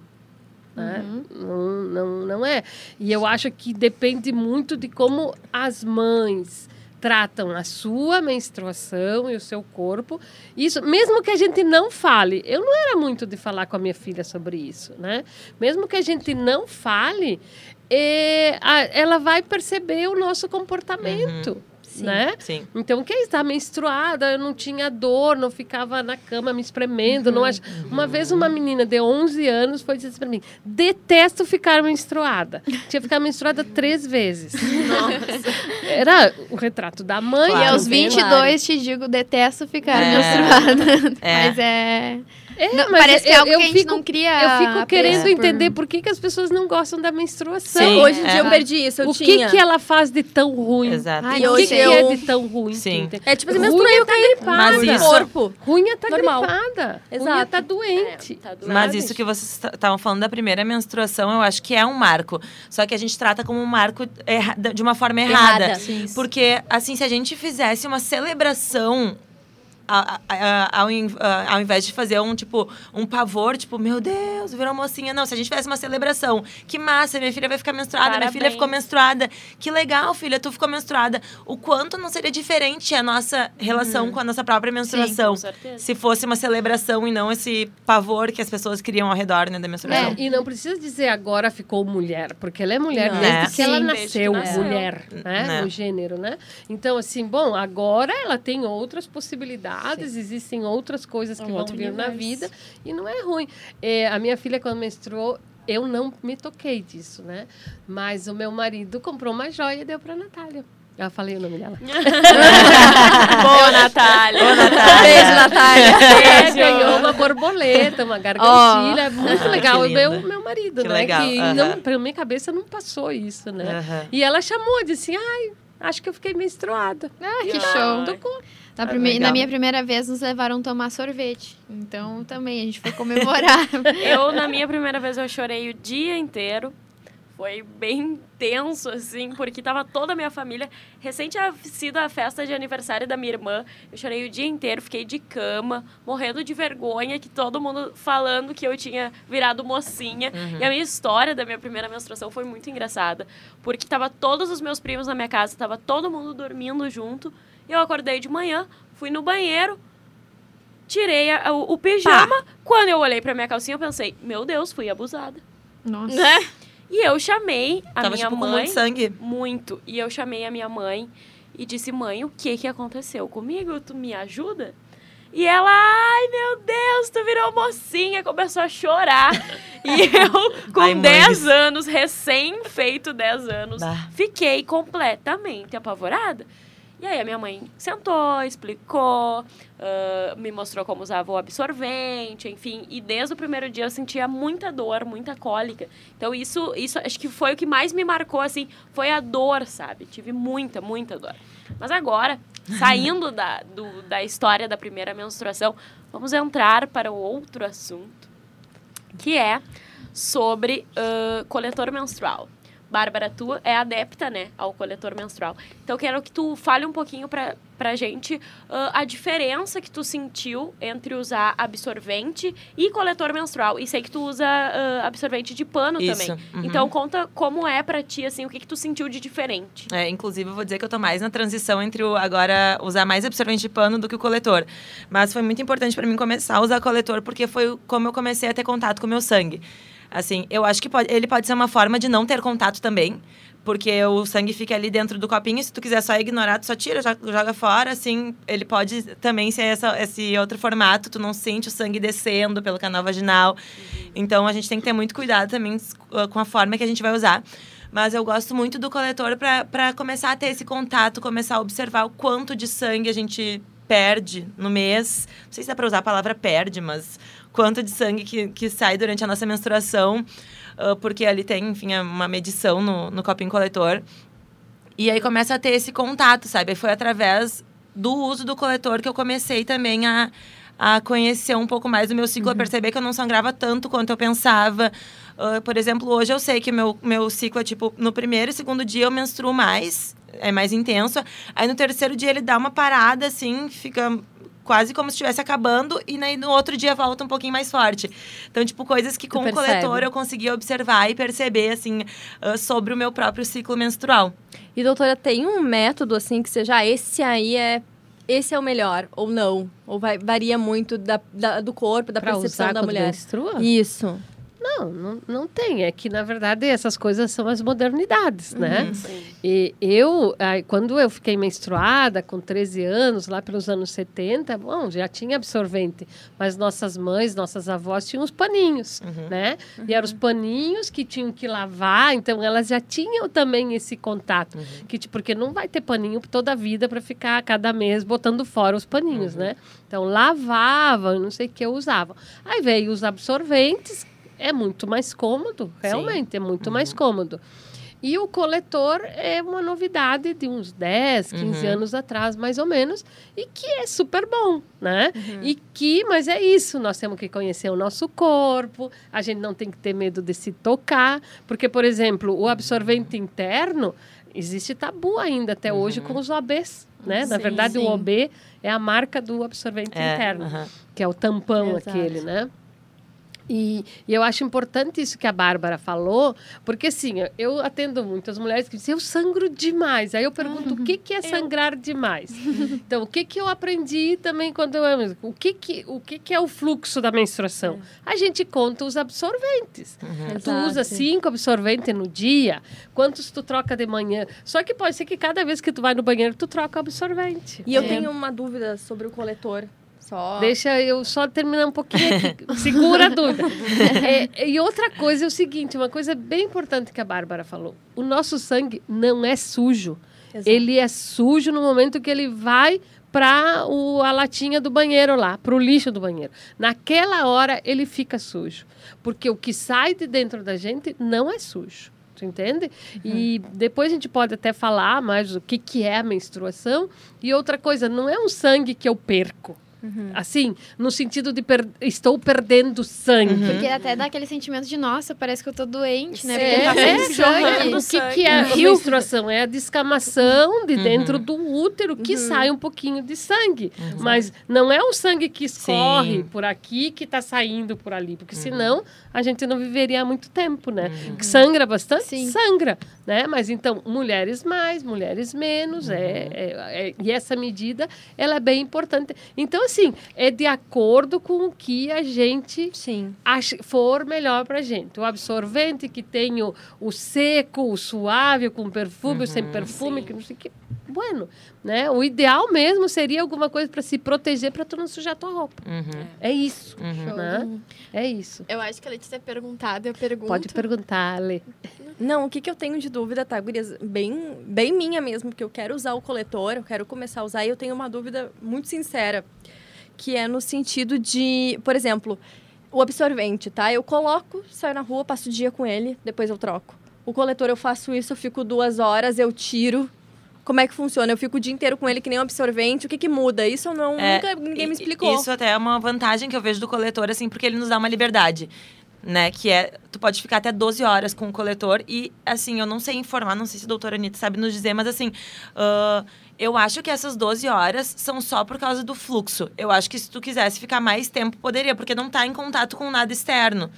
Né? Não, não, não é. E eu acho que depende muito de como as mães tratam a sua menstruação e o seu corpo. Isso, mesmo que a gente não fale, eu não era muito de falar com a minha filha sobre isso, né? Mesmo que a gente não fale, eh, a- ela vai perceber o nosso comportamento. Né? Sim. Então, quem está menstruada, eu não tinha dor, não ficava na cama me espremendo. Não ach... Uma vez uma menina de 11 anos foi dizer para mim, detesto ficar menstruada. Tinha ficado menstruada três vezes. Era o retrato da mãe. Claro. E aos também. 22 te digo, detesto ficar É. menstruada. É. Mas é. É, Não, mas parece que é eu- algo eu que a gente fico- não cria. Eu fico querendo por- entender por que, que as pessoas não gostam da menstruação. Sim, Hoje em é. dia eu perdi isso, eu o que, tinha. que ela faz de tão ruim? Exato. Ai, que, hoje que eu- é de tão ruim? Sim. É tipo assim, menstruei, é eu tá caí Mas no isso- corpo. Ruim é tá Normal. gripada. Ruim é Exato. tá doente. É, tá doente. Mas isso que vocês estavam falando da primeira menstruação, eu acho que é um marco. Só que a gente trata como um marco de uma forma errada. Errada. Porque, assim, se a gente fizesse uma celebração. A- a- a- Ao, ao invés de fazer um tipo um pavor, tipo, meu Deus, virou mocinha. Não, se a gente fizesse uma celebração, que massa, minha filha vai ficar menstruada, minha filha Parabéns. ficou menstruada. Que legal, filha, tu ficou menstruada. O quanto não seria diferente a nossa relação com a nossa própria menstruação. com certeza. Se fosse uma celebração e não esse pavor que as pessoas criam ao redor né, da menstruação. É, e não precisa dizer agora ficou mulher, porque ela é mulher Não. desde É. que ela Sim, desde nasceu, que nasceu. mulher, né? Né. No gênero, né? Então, assim, bom, agora ela tem outras possibilidades, existem outras coisas É que um vão vir na vida e não é ruim. É, a minha filha, quando menstruou, eu não me toquei disso, né? Mas o meu marido comprou uma joia e deu pra Natália. Eu falei o nome dela. Boa, Natália. Ô, Natália. Beijo, Natália. É, ganhou uma borboleta, uma gargantilha. é muito Ah, legal. que O meu, meu marido, Que né? legal, Que aham. não, pra minha cabeça não passou isso, né? E ela chamou, disse, ai, acho que eu fiquei menstruada. Ah, que show. Tocou. Na, Ah, prime- na minha primeira vez, nos levaram tomar sorvete. Então, também, a gente foi comemorar. Eu, na minha primeira vez, eu chorei o dia inteiro. Foi bem tenso, assim, porque tava toda a minha família. Recente tinha sido a festa de aniversário da minha irmã. Eu chorei o dia inteiro, fiquei de cama, morrendo de vergonha, que todo mundo falando que eu tinha virado mocinha. E a minha história da minha primeira menstruação foi muito engraçada. Porque tava todos os meus primos na minha casa, tava todo mundo dormindo junto. Eu acordei de manhã, fui no banheiro, tirei a- o, o pijama. Quando eu olhei pra minha calcinha, eu pensei, meu Deus, fui abusada. Nossa. E eu chamei a Tava, minha tipo, com mãe. muito sangue. Muito. E eu chamei a minha mãe e disse, mãe, o que que aconteceu comigo? Tu me ajuda? E ela, ai meu Deus, tu virou mocinha, começou a chorar. e eu, com Ai, mães. 10 anos, recém-feito 10 anos, Bah. fiquei completamente apavorada. E aí a minha mãe sentou, explicou, ah, me mostrou como usava o absorvente, enfim. E desde o primeiro dia eu sentia muita dor, muita cólica. Então isso, isso acho que foi o que mais me marcou, assim, foi a dor, sabe? Tive muita, muita dor. Mas agora, saindo da, do- da história da primeira menstruação, vamos entrar para o outro assunto, que é sobre ah, coletor menstrual. Bárbara, tu é adepta, né, ao coletor menstrual. Então, eu quero que tu fale um pouquinho pra, pra gente ah, a diferença que tu sentiu entre usar absorvente e coletor menstrual. E sei que tu usa ah, absorvente de pano Isso, também. uhum. Então, conta como é pra ti, assim, o que, que tu sentiu de diferente. É, inclusive, eu vou dizer que eu tô mais na transição entre o agora usar mais absorvente de pano do que o coletor. Mas foi muito importante para mim começar a usar coletor, porque foi como eu comecei a ter contato com o meu sangue. Assim, eu acho que pode- ele pode ser uma forma de não ter contato também. Porque o sangue fica ali dentro do copinho, se tu quiser só ignorar, tu só tira, jo- joga fora, assim, ele pode também ser essa, esse outro formato, tu não sente o sangue descendo pelo canal vaginal. Então, a gente tem que ter muito cuidado também uh, com a forma que a gente vai usar. Mas eu gosto muito do coletor para começar a ter esse contato, começar a observar o quanto de sangue a gente perde no mês. Não sei se dá para usar a palavra perde, mas quanto de sangue que, que sai durante a nossa menstruação. ah, porque ali tem, enfim, uma medição no, no copinho coletor. E aí começa a ter esse contato, sabe? Foi através do uso do coletor que eu comecei também a, a conhecer um pouco mais do meu ciclo, a perceber que eu não sangrava tanto quanto eu pensava. Ah, por exemplo, hoje eu sei que meu, meu ciclo é tipo, no primeiro e segundo dia eu menstruo mais é mais intenso. Aí no terceiro dia ele dá uma parada, assim, fica quase como se estivesse acabando, e aí no outro dia volta um pouquinho mais forte. Então, tipo, coisas que com o coletor eu conseguia observar e perceber, assim, ah, sobre o meu próprio ciclo menstrual. E doutora, tem um método assim que seja ah, esse aí é esse é o melhor ou não? Ou vai, varia muito da, da- do corpo, da Pra percepção usar da mulher? menstrua? Isso. Não, não, não tem. É que, na verdade, essas coisas são as modernidades, Uhum. né? E eu, quando eu fiquei menstruada, com 13 anos, lá pelos anos 70, bom, já tinha absorvente. Mas nossas mães, nossas avós tinham os paninhos, né? E eram os paninhos que tinham que lavar, então elas já tinham também esse contato. Que, tipo, porque não vai ter paninho toda a vida para ficar cada mês botando fora os paninhos, né? Então lavavam, não sei o que usavam. Aí veio os absorventes, é muito mais cômodo, realmente, é muito mais cômodo. E o coletor é uma novidade de uns 10, 15 Uhum. anos atrás, mais ou menos, e que é super bom, né? E que, mas é isso, nós temos que conhecer o nosso corpo, a gente não tem que ter medo de se tocar, porque, por exemplo, o absorvente interno, existe tabu ainda até hoje com os OBs, né? Na Sim, verdade, sim. o OB é a marca do absorvente É, interno que é o tampão Exato. aquele, né? E, e eu acho importante isso que a Bárbara falou, porque assim, eu atendo muitas mulheres que dizem, eu sangro demais. Aí eu pergunto, o que, que é sangrar demais? Então, o que, que eu aprendi também quando eu... O que, que, o que, que é o fluxo da menstruação? A gente conta os absorventes. Tu Exato. usa cinco absorventes no dia, quantos tu troca de manhã? Só que pode ser que cada vez que tu vai no banheiro, tu troca o absorvente. E eu É. tenho uma dúvida sobre o coletor. Só. Deixa eu só terminar um pouquinho aqui. Segura a dúvida. É, e outra coisa é o seguinte, uma coisa bem importante que a Bárbara falou. O nosso sangue não é sujo. Exato. Ele é sujo no momento que ele vai para a latinha do banheiro lá, para o lixo do banheiro. Naquela hora ele fica sujo. Porque o que sai de dentro da gente não é sujo. Tu entende? E depois a gente pode até falar mais o que, que é a menstruação. E outra coisa, não é um sangue que eu perco. Assim, no sentido de per estou perdendo sangue. Porque até dá aquele sentimento de, nossa, parece que eu tô doente, né? É, Porque tá é, sangue. o que, que é a menstruação? É a descamação de dentro do útero que sai um pouquinho de sangue. Mas não é o sangue que escorre Sim. por aqui que está saindo por ali. Porque senão a gente não viveria há muito tempo, né? Que Sangra bastante? Sim. Sangra. Né? Mas então, mulheres mais, mulheres menos. É, é- é- e essa medida, ela é bem importante. Então, assim, é de acordo com o que a gente Sim. acha- for melhor para gente. O absorvente que tem o, o seco, o suave, com perfume, o sem perfume, que não sei o que. Bueno, né? O ideal mesmo seria alguma coisa para se proteger para tu não sujar tua roupa. Uhum. É isso, Uhum. né? É isso. Eu acho que a Letícia é perguntada, eu pergunto. Pode perguntar, Ale. Não, o que, que eu tenho de dúvida, tá, gurias? Bem, bem minha mesmo, porque eu quero usar o coletor, eu quero começar a usar, e eu tenho uma dúvida muito sincera, que é no sentido de, por exemplo, o absorvente, tá? Eu coloco, saio na rua, passo o dia com ele, depois eu troco. O coletor, eu faço isso, eu fico duas horas, eu tiro. Como é que funciona? Eu fico o dia inteiro com ele que nem um absorvente. O que, que muda? Isso eu não, É, nunca ninguém me explicou. Isso até é uma vantagem que eu vejo do coletor, assim, porque ele nos dá uma liberdade. Né, que é, tu pode ficar até 12 horas com o coletor e, assim, eu não sei informar, não sei se a doutora Anitta sabe nos dizer, mas, assim, ah, eu acho que essas 12 horas são só por causa do fluxo. Eu acho que se tu quisesse ficar mais tempo, poderia, porque não tá em contato com nada externo.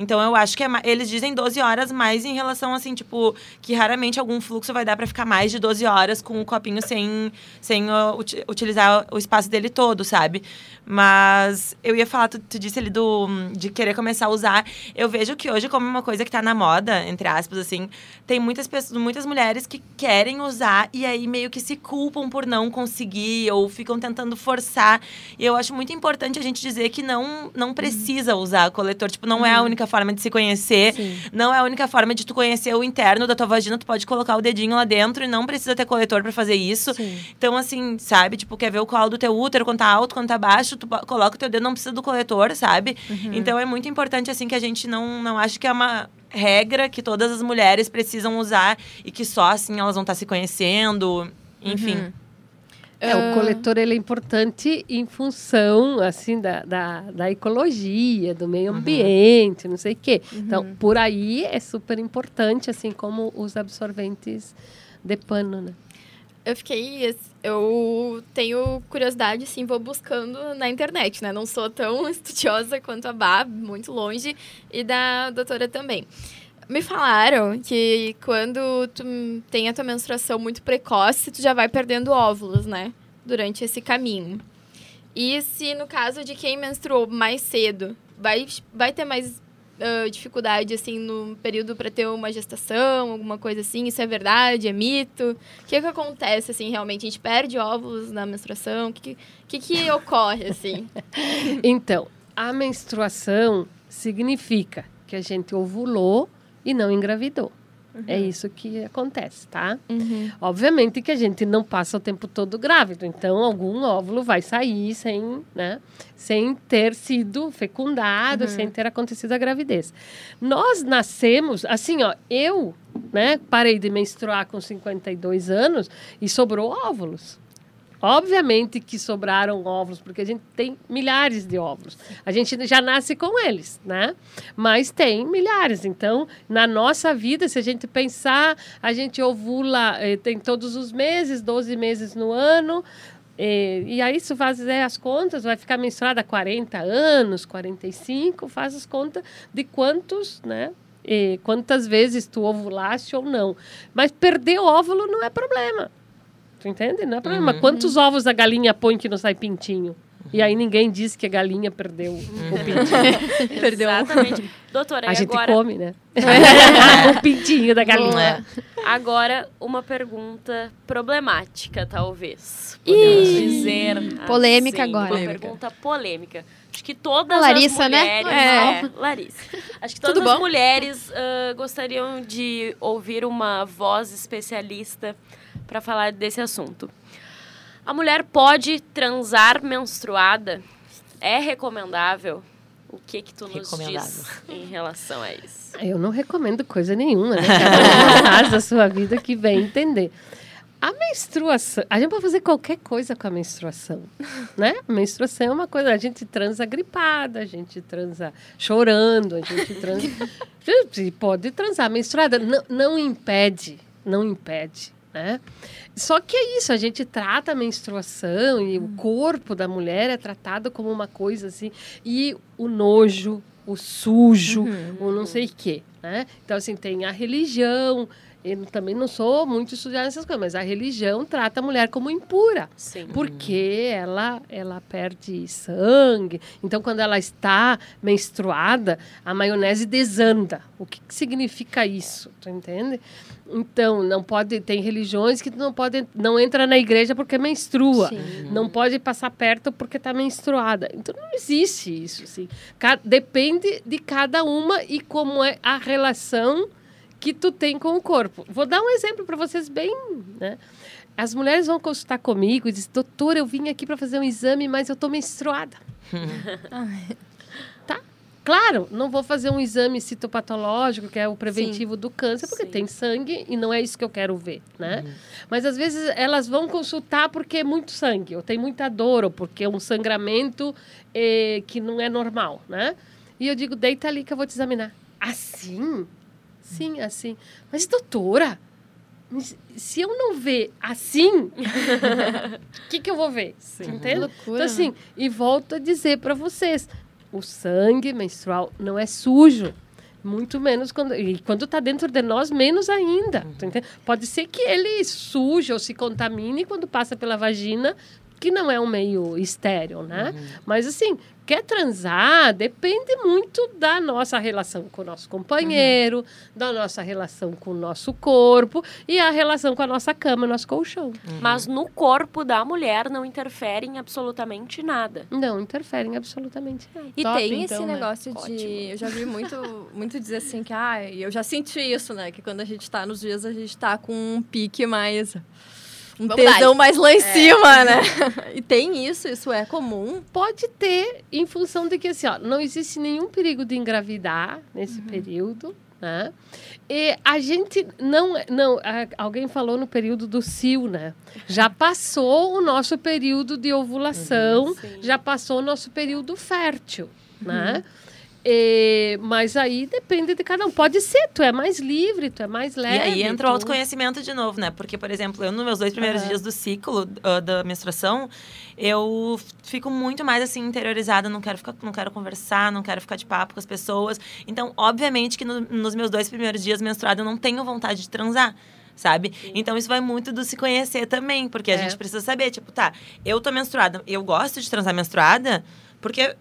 Então, eu acho que é eles dizem 12 horas mais em relação, assim, tipo, que raramente algum fluxo vai dar pra ficar mais de 12 horas com o copinho sem, sem uti- utilizar o espaço dele todo, sabe? Mas eu ia falar, tu, tu disse ali do, de querer começar a usar. Eu vejo que hoje, como uma coisa que tá na moda, entre aspas, assim, tem muitas pessoas, muitas mulheres que querem usar e aí meio que se culpam por não conseguir ou ficam tentando forçar. E eu acho muito importante a gente dizer que não, não precisa usar coletor. Tipo, não é a única forma de se conhecer. Não é a única forma de tu conhecer o interno da tua vagina. Tu pode colocar o dedinho lá dentro e não precisa ter coletor pra fazer isso. Então, assim, sabe? Tipo, quer ver o colo do teu útero, quando tá alto, quando tá baixo, tu coloca o teu dedo, não precisa do coletor, sabe? Então, é muito importante, assim, que a gente não, não ache que é uma regra que todas as mulheres precisam usar e que só, assim, elas vão estar se conhecendo. Enfim. É, o coletor ele é importante em função assim da, da, da ecologia, do meio ambiente, não sei o quê. Então, por aí é super importante, assim como os absorventes de pano, né? Eu fiquei. Eu tenho curiosidade, sim, vou buscando na internet, né? Não sou tão estudiosa quanto a Bá, muito longe, e da doutora também. Me falaram que quando tu tem a tua menstruação muito precoce, tu já vai perdendo óvulos, né? Durante esse caminho. E se no caso de quem menstruou mais cedo, vai, vai ter mais uh, dificuldade, assim, no período para ter uma gestação, alguma coisa assim? Isso é verdade? É mito? O que que acontece, assim, realmente? A gente perde óvulos na menstruação? O que que, que ocorre, assim? então, a menstruação significa que a gente ovulou e não engravidou. Uhum. É isso que acontece, tá? Uhum. Obviamente que a gente não passa o tempo todo grávido, então algum óvulo vai sair sem, né, sem ter sido fecundado, uhum. sem ter acontecido a gravidez. Nós nascemos, assim, ó, eu, né, parei de menstruar com 52 anos e sobrou óvulos. Obviamente que sobraram óvulos, porque a gente tem milhares de óvulos. A gente já nasce com eles, né? Mas tem milhares. Então, na nossa vida, se a gente pensar, a gente ovula, eh, tem todos os meses, 12 meses no ano. E, e aí, se fazer as contas, vai ficar menstruada há 40 anos, 45, faz as contas de quantos, né? E quantas vezes tu ovulaste ou não. Mas perder óvulo não é problema. Tu entende? Não é problema. Uhum. Quantos ovos a galinha põe que não sai pintinho? E aí ninguém diz que a galinha perdeu uhum. o pintinho. perdeu. Exatamente. Doutora, a gente agora... come, né? o pintinho da galinha. Agora, uma pergunta problemática, talvez. Podemos dizer. Polêmica assim, agora. Uma pergunta polêmica. Acho que todas Larissa, as né? mulheres... Né? É, Larissa. Acho que todas as mulheres uh, gostariam de ouvir uma voz especialista para falar desse assunto. A mulher pode transar menstruada? É recomendável? O que que tu nos diz em relação a isso? Eu não recomendo coisa nenhuma, né? Cada um faz da sua vida que vem entender. A menstruação, a gente pode fazer qualquer coisa com a menstruação, né? A menstruação é uma coisa, a gente transa gripada, a gente transa chorando, a gente transa, a gente pode transar menstruada, não, não impede, não impede né? Só que é isso, a gente trata a menstruação e o hum. corpo da mulher é tratado como uma coisa assim, e o nojo, o sujo, uhum. o não sei o quê, né? Então, assim, tem a religião, eu também não sou muito estudada nessas coisas, mas a religião trata a mulher como impura. Sim. Porque ela, ela perde sangue. Então, quando ela está menstruada, a maionese desanda. O que, que significa isso? Tu entende? Então, não pode. Tem religiões que não pode, não entra na igreja porque menstrua. Sim. Não pode passar perto porque está menstruada. Então, não existe isso. Assim. Depende de cada uma e como é a relação que tu tem com o corpo. Vou dar um exemplo para vocês bem, né? As mulheres vão consultar comigo e dizem, doutor, eu vim aqui para fazer um exame, mas eu estou menstruada. tá? Claro, não vou fazer um exame citopatológico, que é o preventivo Sim. do câncer, porque Sim. tem sangue e não é isso que eu quero ver, né? Uhum. Mas às vezes elas vão consultar porque é muito sangue, ou tem muita dor, ou porque é um sangramento eh, que não é normal, né? E eu digo, deita ali que eu vou te examinar. Assim? Sim, assim. Mas, doutora, se eu não ver assim, o que, que eu vou ver? Sim. Entende? Loucura, então, assim, e volto a dizer para vocês: o sangue menstrual não é sujo. Muito menos quando. E quando está dentro de nós, menos ainda. Uhum. Pode ser que ele suje ou se contamine quando passa pela vagina, que não é um meio estéreo, né? Uhum. Mas assim, quer transar depende muito da nossa relação com o nosso companheiro, uhum. da nossa relação com o nosso corpo e a relação com a nossa cama, nosso colchão. Uhum. Mas no corpo da mulher não interfere em absolutamente nada. Não interfere em absolutamente nada. E Top, tem então, esse né? negócio né? de. Ótimo. Eu já vi muito, muito dizer assim que, ah, eu já senti isso, né? Que quando a gente tá nos dias, a gente tá com um pique mais um Vamos tesão mais lá em é. cima, né? e tem isso, isso é comum? Pode ter, em função de que assim, ó, não existe nenhum perigo de engravidar nesse uhum. período. Né? E a gente não, não, alguém falou no período do cio, né? Já passou o nosso período de ovulação, uhum, já passou o nosso período fértil, né? uhum. É, mas aí depende de cada um. Pode ser, tu é mais livre, tu é mais leve. E aí entra o tu- autoconhecimento de novo, né? Porque, por exemplo, eu nos meus dois primeiros Aham. dias do ciclo ah, da menstruação, eu fico muito mais assim interiorizada, não quero ficar, não quero conversar, não quero ficar de papo com as pessoas. Então, obviamente que no- nos meus dois primeiros dias menstruada eu não tenho vontade de transar. Sabe? Então isso vai muito do se conhecer também, porque a É. gente precisa saber, tipo, tá, eu tô menstruada, eu gosto de transar menstruada, porque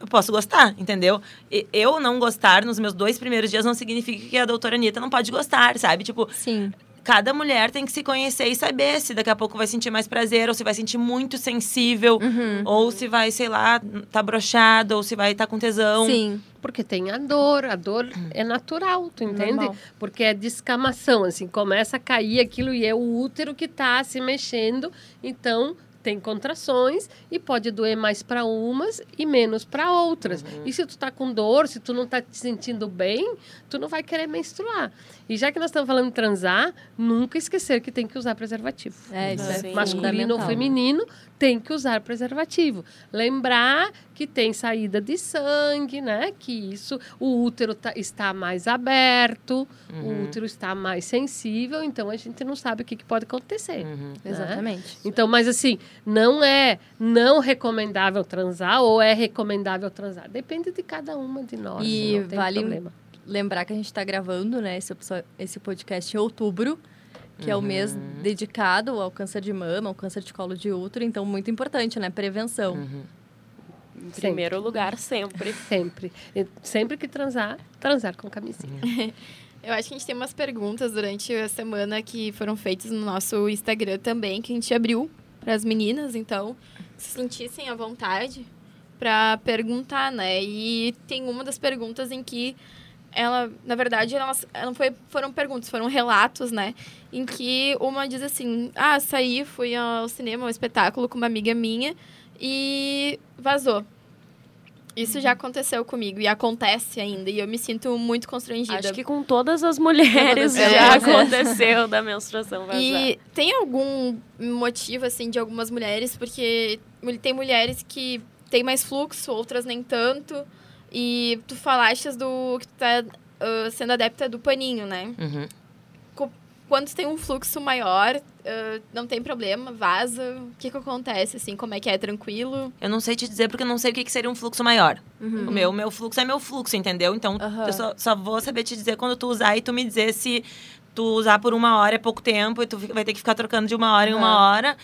eu posso gostar, entendeu? E eu não gostar nos meus dois primeiros dias não significa que a doutora Anitta não pode gostar, sabe? Tipo, Sim. cada mulher tem que se conhecer e saber se daqui a pouco vai sentir mais prazer, ou se vai sentir muito sensível, Uhum. ou se vai, sei lá, tá brochado, ou se vai estar com tesão. Sim. Porque tem a dor, a dor é natural, tu entende? Normal. Porque é descamação, assim, começa a cair aquilo e é o útero que está se mexendo, então tem contrações e pode doer mais para umas e menos para outras. E se tu tá com dor, se tu não tá te sentindo bem, tu não vai querer menstruar. E já que nós estamos falando de transar, nunca esquecer que tem que usar preservativo. É, isso é Sim. Masculino ou feminino, tem que usar preservativo. Lembrar que tem saída de sangue, né? Que isso, o útero tá- está mais aberto, o útero está mais sensível, então a gente não sabe o que, que pode acontecer. Uhum. né? Exatamente. Então, mas assim, não é não recomendável transar ou é recomendável transar. Depende de cada uma de nós. E não tem vale- problema. Lembrar que a gente está gravando, né, esse, esse podcast em outubro, que é o mês dedicado ao câncer de mama, ao câncer de colo de útero, então muito importante, né, prevenção. Uhum. Em primeiro lugar, sempre. Sempre. E sempre que transar, transar com camisinha. Eu acho que a gente tem umas perguntas durante a semana que foram feitas no nosso Instagram também, que a gente abriu para as meninas, então se sentissem à vontade para perguntar, né? E tem uma das perguntas em que ela, na verdade, elas não foi, foram perguntas, foram relatos, né? Em que uma diz assim: "Ah, saí, fui ao cinema, ao espetáculo com uma amiga minha e vazou". Isso já aconteceu comigo e acontece ainda, e eu me sinto muito constrangida. Acho que com todas as mulheres já aconteceu da menstruação vazar. E tem algum motivo, assim, de algumas mulheres? Porque tem mulheres que têm mais fluxo, outras nem tanto. E tu falaste do que tu tá ah, sendo adepta do paninho, né? Uhum. Quando tem um fluxo maior, ah, não tem problema, vaza. O que que acontece, assim? Como é que é? Tranquilo? Eu não sei te dizer porque eu não sei o que que seria um fluxo maior. Uhum. O meu, meu fluxo é meu fluxo, entendeu? Então, Aham. eu só, só vou saber te dizer quando tu usar e tu me dizer se tu usar por uma hora é pouco tempo e tu vai ter que ficar trocando de uma hora em uma hora.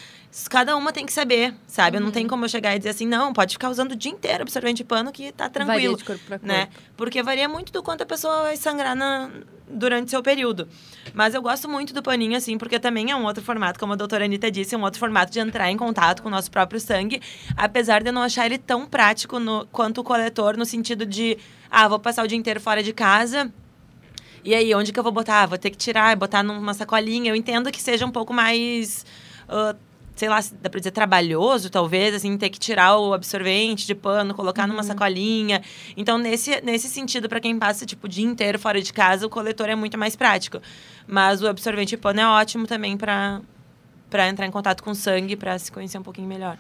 Cada uma tem que saber, sabe? Não tem como eu chegar e dizer assim, não, pode ficar usando o dia inteiro absorvente de pano que tá Varia tranquilo. de corpo para corpo. Né? Porque varia muito do quanto a pessoa vai sangrar na- durante seu período. Mas eu gosto muito do paninho, assim, porque também é um outro formato, como a doutora Anitta disse, é um outro formato de entrar em contato com o nosso próprio sangue. Apesar de eu não achar ele tão prático no- quanto o coletor, no sentido de, ah, vou passar o dia inteiro fora de casa. E aí, onde que eu vou botar? Ah, Vou ter que tirar, botar numa sacolinha. Eu entendo que seja um pouco mais. ah, sei lá, se dá pra dizer trabalhoso, talvez, assim, ter que tirar o absorvente de pano, colocar numa sacolinha. Então, nesse, nesse sentido, para quem passa, tipo, o dia inteiro fora de casa, o coletor é muito mais prático. Mas o absorvente de pano é ótimo também para para entrar em contato com o sangue, para se conhecer um pouquinho melhor.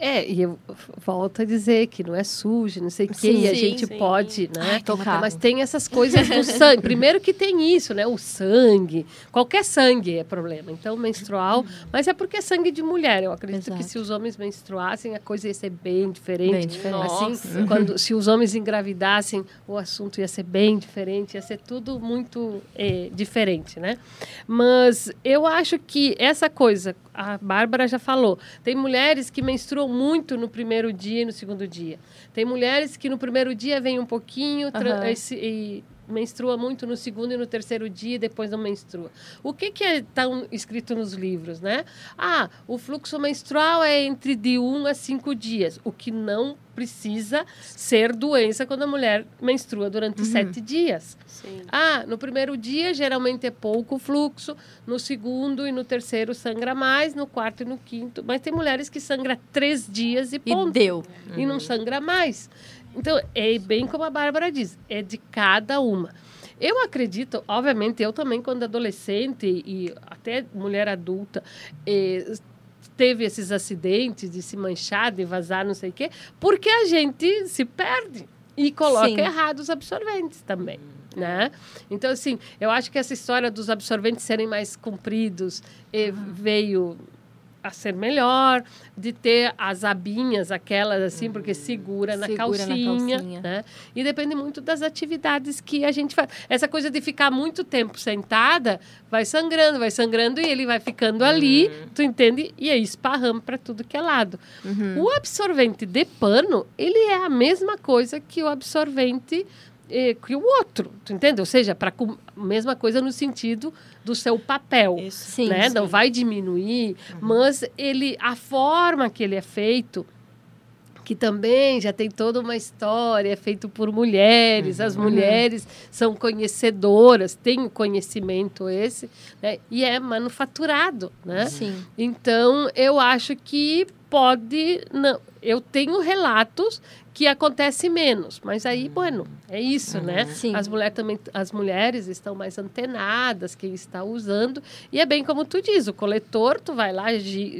É, e eu volto a dizer que não é sujo, não sei o quê, e a gente sim. pode, né? tocar. Mas tem essas coisas do sangue. Primeiro que tem isso, né? O sangue. Qualquer sangue é problema. Então, menstrual. Mas é porque é sangue de mulher. Eu acredito Exato. que se os homens menstruassem, a coisa ia ser bem diferente. Bem diferente. Assim, quando, se os homens engravidassem, o assunto ia ser bem diferente, ia ser tudo muito eh, diferente, né? Mas eu acho que essa coisa, a Bárbara já falou, tem mulheres que menstruam muito no primeiro dia e no segundo dia. Tem mulheres que no primeiro dia vem um pouquinho Aham. esse- e menstrua muito no segundo e no terceiro dia e depois não menstrua. O que que é tão escrito nos livros, né? Ah, o fluxo menstrual é entre de um a cinco dias, o que não precisa ser doença quando a mulher menstrua durante sete dias. Sim. Ah, no primeiro dia geralmente é pouco fluxo, no segundo e no terceiro sangra mais, no quarto e no quinto. Mas tem mulheres que sangra três dias e E ponto. deu. E não sangra mais. Então, é bem como a Bárbara diz, é de cada uma. Eu acredito, obviamente, eu também, quando adolescente e até mulher adulta, eh, teve esses acidentes de se manchar, de vazar, não sei o quê, porque a gente se perde. e coloca Sim. errado os absorventes também. Né? Então, assim, eu acho que essa história dos absorventes serem mais compridos eh, veio a ser melhor, de ter as abinhas, aquelas assim, porque segura na, Segura na calcinha, calcinha. né? E depende muito das atividades que a gente faz. Essa coisa de ficar muito tempo sentada, vai sangrando, vai sangrando e ele vai ficando ali, tu entende? E aí esparrama para tudo que é lado. Uhum. O absorvente de pano, ele é a mesma coisa que o absorvente eh, que o outro, tu entende? Ou seja, para mesma coisa no sentido do seu papel Isso. Sim, né? sim. Não vai diminuir, mas ele, a forma que ele é feito, que também já tem toda uma história, é feito por mulheres, as mulheres são conhecedoras, têm o conhecimento esse, né? E é manufaturado, né? Sim. Então, eu acho que pode. Não, eu tenho relatos que acontece menos, mas aí, bueno, é isso, né? Sim. As, mulher também, as mulheres estão mais antenadas, quem está usando. E é bem como tu diz, o coletor, tu vai lá,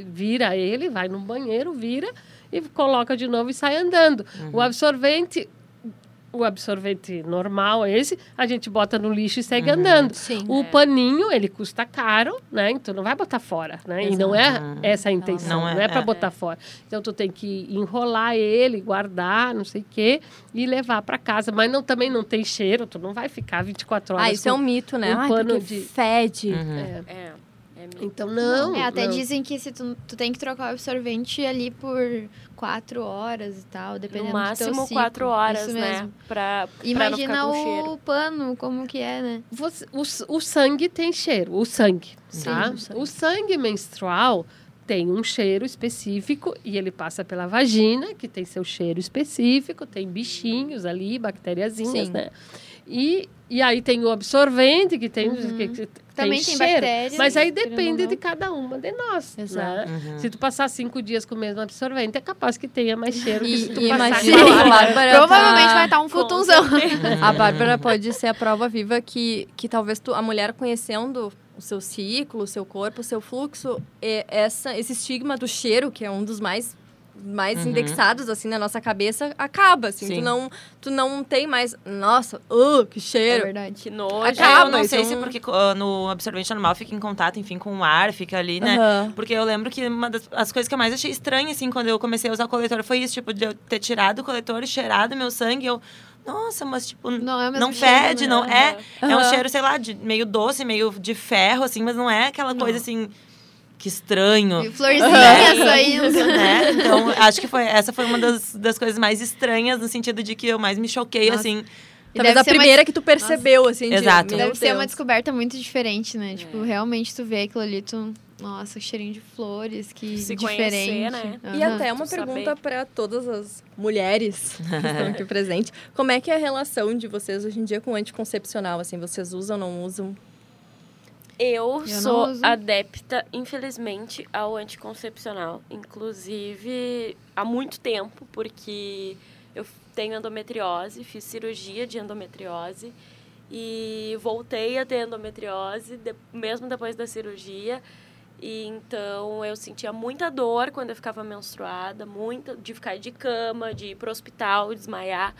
vira ele, vai no banheiro, vira e coloca de novo e sai andando. O absorvente, o absorvente normal, esse, a gente bota no lixo e segue andando. Sim. O paninho, ele custa caro, né? Então não vai botar fora, né? E não é essa a intenção, Não não é, é, para é. botar fora. Então tu tem que enrolar ele, guardar, não sei o quê, e levar para casa. Mas não, também não tem cheiro, tu não vai ficar 24 horas Ah, isso é um mito, né? um Ai, pano de- fede. É. É, é. Então não. É, até não. dizem que se tu, tu tem que trocar o absorvente ali por quatro horas e tal, dependendo No do teu máximo quatro horas, Isso né? mesmo. Pra, pra não Imagina ficar com o cheiro. pano, como que é, né? Você- o, o sangue tem cheiro, o sangue, tá? o sangue. O sangue menstrual tem um cheiro específico e ele passa pela vagina, que tem seu cheiro específico, tem bichinhos ali, bactériazinhas, Sim. né? E, e aí tem o absorvente, que tem, que, que Também tem cheiro. bactérias, Mas aí depende de cada uma de nós. Exato. Né? Se tu passar cinco dias com o mesmo absorvente, é capaz que tenha mais cheiro que se tu E, e passar horas. Bárbara Provavelmente tá- vai estar um futunzão. A Bárbara pode ser a prova viva que, que talvez tu, a mulher conhecendo o seu ciclo, o seu corpo, o seu fluxo, e essa, esse estigma do cheiro, que é um dos mais mais indexados assim na nossa cabeça acaba assim Sim. tu não tu não tem mais nossa uh, que É cheiro verdade. Que nojo. Acaba. eu não sei então- se porque uh, no absorvente normal fica em contato, enfim, com o ar, fica ali, né? Aham. Porque eu lembro que uma das as coisas que eu mais achei estranha, assim, quando eu comecei a usar o coletor foi isso, tipo, de eu ter tirado o coletor e cheirado meu sangue, eu... Nossa, mas, tipo, Não é não cheiro, fede, né? não... É, é um cheiro, sei lá, de, meio doce, meio de ferro, assim, mas não é aquela coisa, assim, que estranho. E florzinha Né? saindo. né? Então, acho que foi, essa foi uma das, das coisas mais estranhas, no sentido de que eu mais me choquei, Nossa. assim. E talvez a ser uma primeira que tu percebeu assim de, Exato. meu Deve ser uma Deus. descoberta muito diferente, né? Tipo, realmente tu vê aquilo ali, tu... Nossa, cheirinho de flores, que Se diferente. conhecer, né? E Aham. até uma tu pergunta para todas as mulheres que estão aqui presentes. Como é que é a relação de vocês hoje em dia com o anticoncepcional? Assim, vocês usam, não usam? Eu, não sou adepta, infelizmente, ao anticoncepcional. Inclusive, há muito tempo, porque eu tenho endometriose, fiz cirurgia de endometriose e voltei a ter endometriose, de- mesmo depois da cirurgia. E então eu sentia muita dor quando eu ficava menstruada, muita de ficar de cama, de ir pro hospital, desmaiar.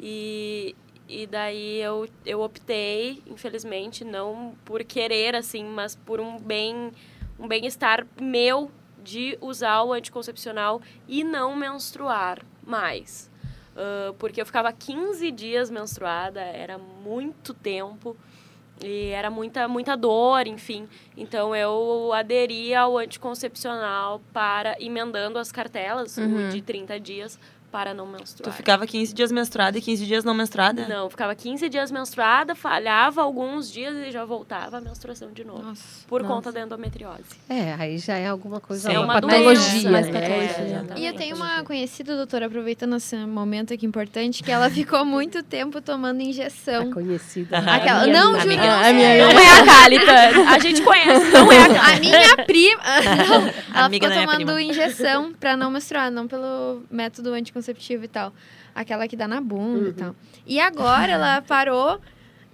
E, e daí eu, eu optei, infelizmente, não por querer assim, mas por um bem um bem-estar meu de usar o anticoncepcional e não menstruar mais. Ah, porque eu ficava 15 dias menstruada, era muito tempo. E era muita, muita dor, enfim. Então eu aderi ao anticoncepcional para emendando as cartelas Uhum. de 30 dias para não Tu menstruar. ficava 15 dias menstruada e 15 dias não menstruada? Não, ficava 15 dias menstruada, falhava alguns dias e já voltava a menstruação de novo. Nossa. Por Nossa. conta da endometriose. É, aí já é alguma coisa, É uma, patologia, doença, né? patologia. É. E eu tenho uma conhecida doutora, aproveitando esse momento aqui importante, que ela ficou muito tempo tomando injeção. A conhecida. Aquela- Minha não, juro A minha-. Não é a Cálita. A gente conhece, não é a. A minha prima. Não, ela Amiga ficou minha tomando prima. injeção pra não menstruar, não pelo método anticonceptivo e tal. Aquela que dá na bunda Uhum. e tal. E agora ela parou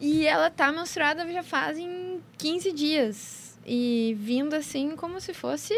e ela tá menstruada já fazem 15 dias. E vindo assim como se fosse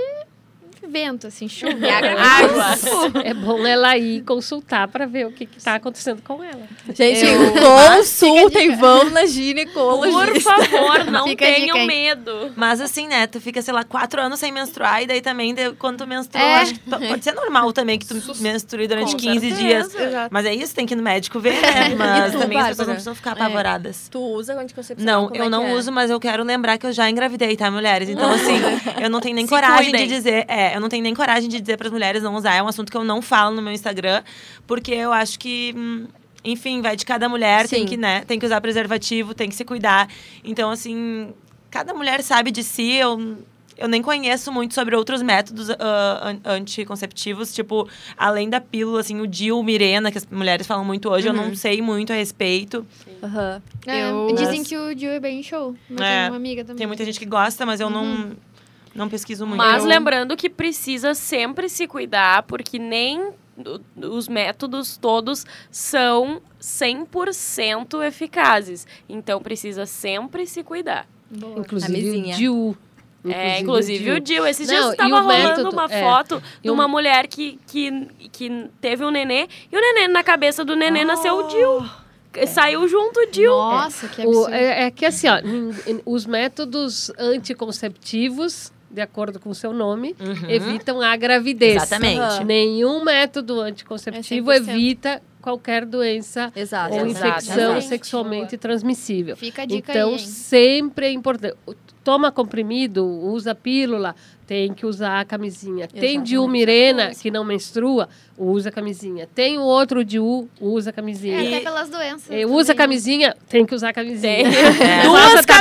vento, assim, chuva, Água. É bom ela ir consultar para ver o que está acontecendo com ela. Gente, Eu- consultem, vão na ginecologista. Por favor, não Fica tenham medo. Mas assim, né, tu fica, sei lá, quatro anos sem menstruar e daí também, de- quando tu menstrua, É. acho que pode ser normal também que tu menstrue durante Com 15 certeza. dias. Exato. Mas é isso, tem que ir no médico ver, né? Mas tu, também as pessoas Bárbara? não precisam ficar apavoradas. Tu usa anticoncepcional? Não, Como eu é não é? uso, mas eu quero lembrar que eu já engravidei, tá, mulheres? Então, assim, eu não tenho nem Se coragem cuidem. de dizer. É, eu não tenho nem coragem de dizer para as mulheres não usar. É um assunto que eu não falo no meu Instagram, porque eu acho que. hum, enfim, vai de cada mulher, tem Sim. que, né, tem que usar preservativo, tem que se cuidar. Então, assim, cada mulher sabe de si. Eu, eu nem conheço muito sobre outros métodos an- anticonceptivos, tipo, além da pílula, assim, o DIU, Mirena, que as mulheres falam muito hoje, eu não sei muito a respeito. Aham. É, Eu- Dizem que o Jill é bem show. Eu É, uma amiga também. Tem muita gente que gosta, mas eu não, não pesquiso muito. Mas Eu- lembrando que precisa sempre se cuidar, porque nem o- os métodos todos são 100% eficazes. Então precisa sempre se cuidar. Inclusive Camisinha. o DIU. é, inclusive o DIU. Esses dias Não, estava e o rolando método- uma é. foto de E o- uma mulher que, que, que teve um nenê e o nenê na cabeça do nenê nasceu o DIU. Saiu junto o DIU. Nossa, que O- absurdo. é, é que assim, ó, os métodos anticonceptivos, de acordo com o seu nome, Uhum. evitam a gravidez. Exatamente. Aham. Nenhum método anticonceptivo É 100%. evita qualquer doença Exato. ou infecção Exatamente. sexualmente transmissível. Fica a dica Então, aí, sempre é importante. Toma comprimido, usa pílula, tem que usar a camisinha. Tem Exatamente. diumirena, que não menstrua, usa a camisinha. Tem o outro diu, usa a camisinha. É, até pelas doenças. Eh, Usa a também. camisinha, tem que usar a camisinha. Faz Duas a tabelinha,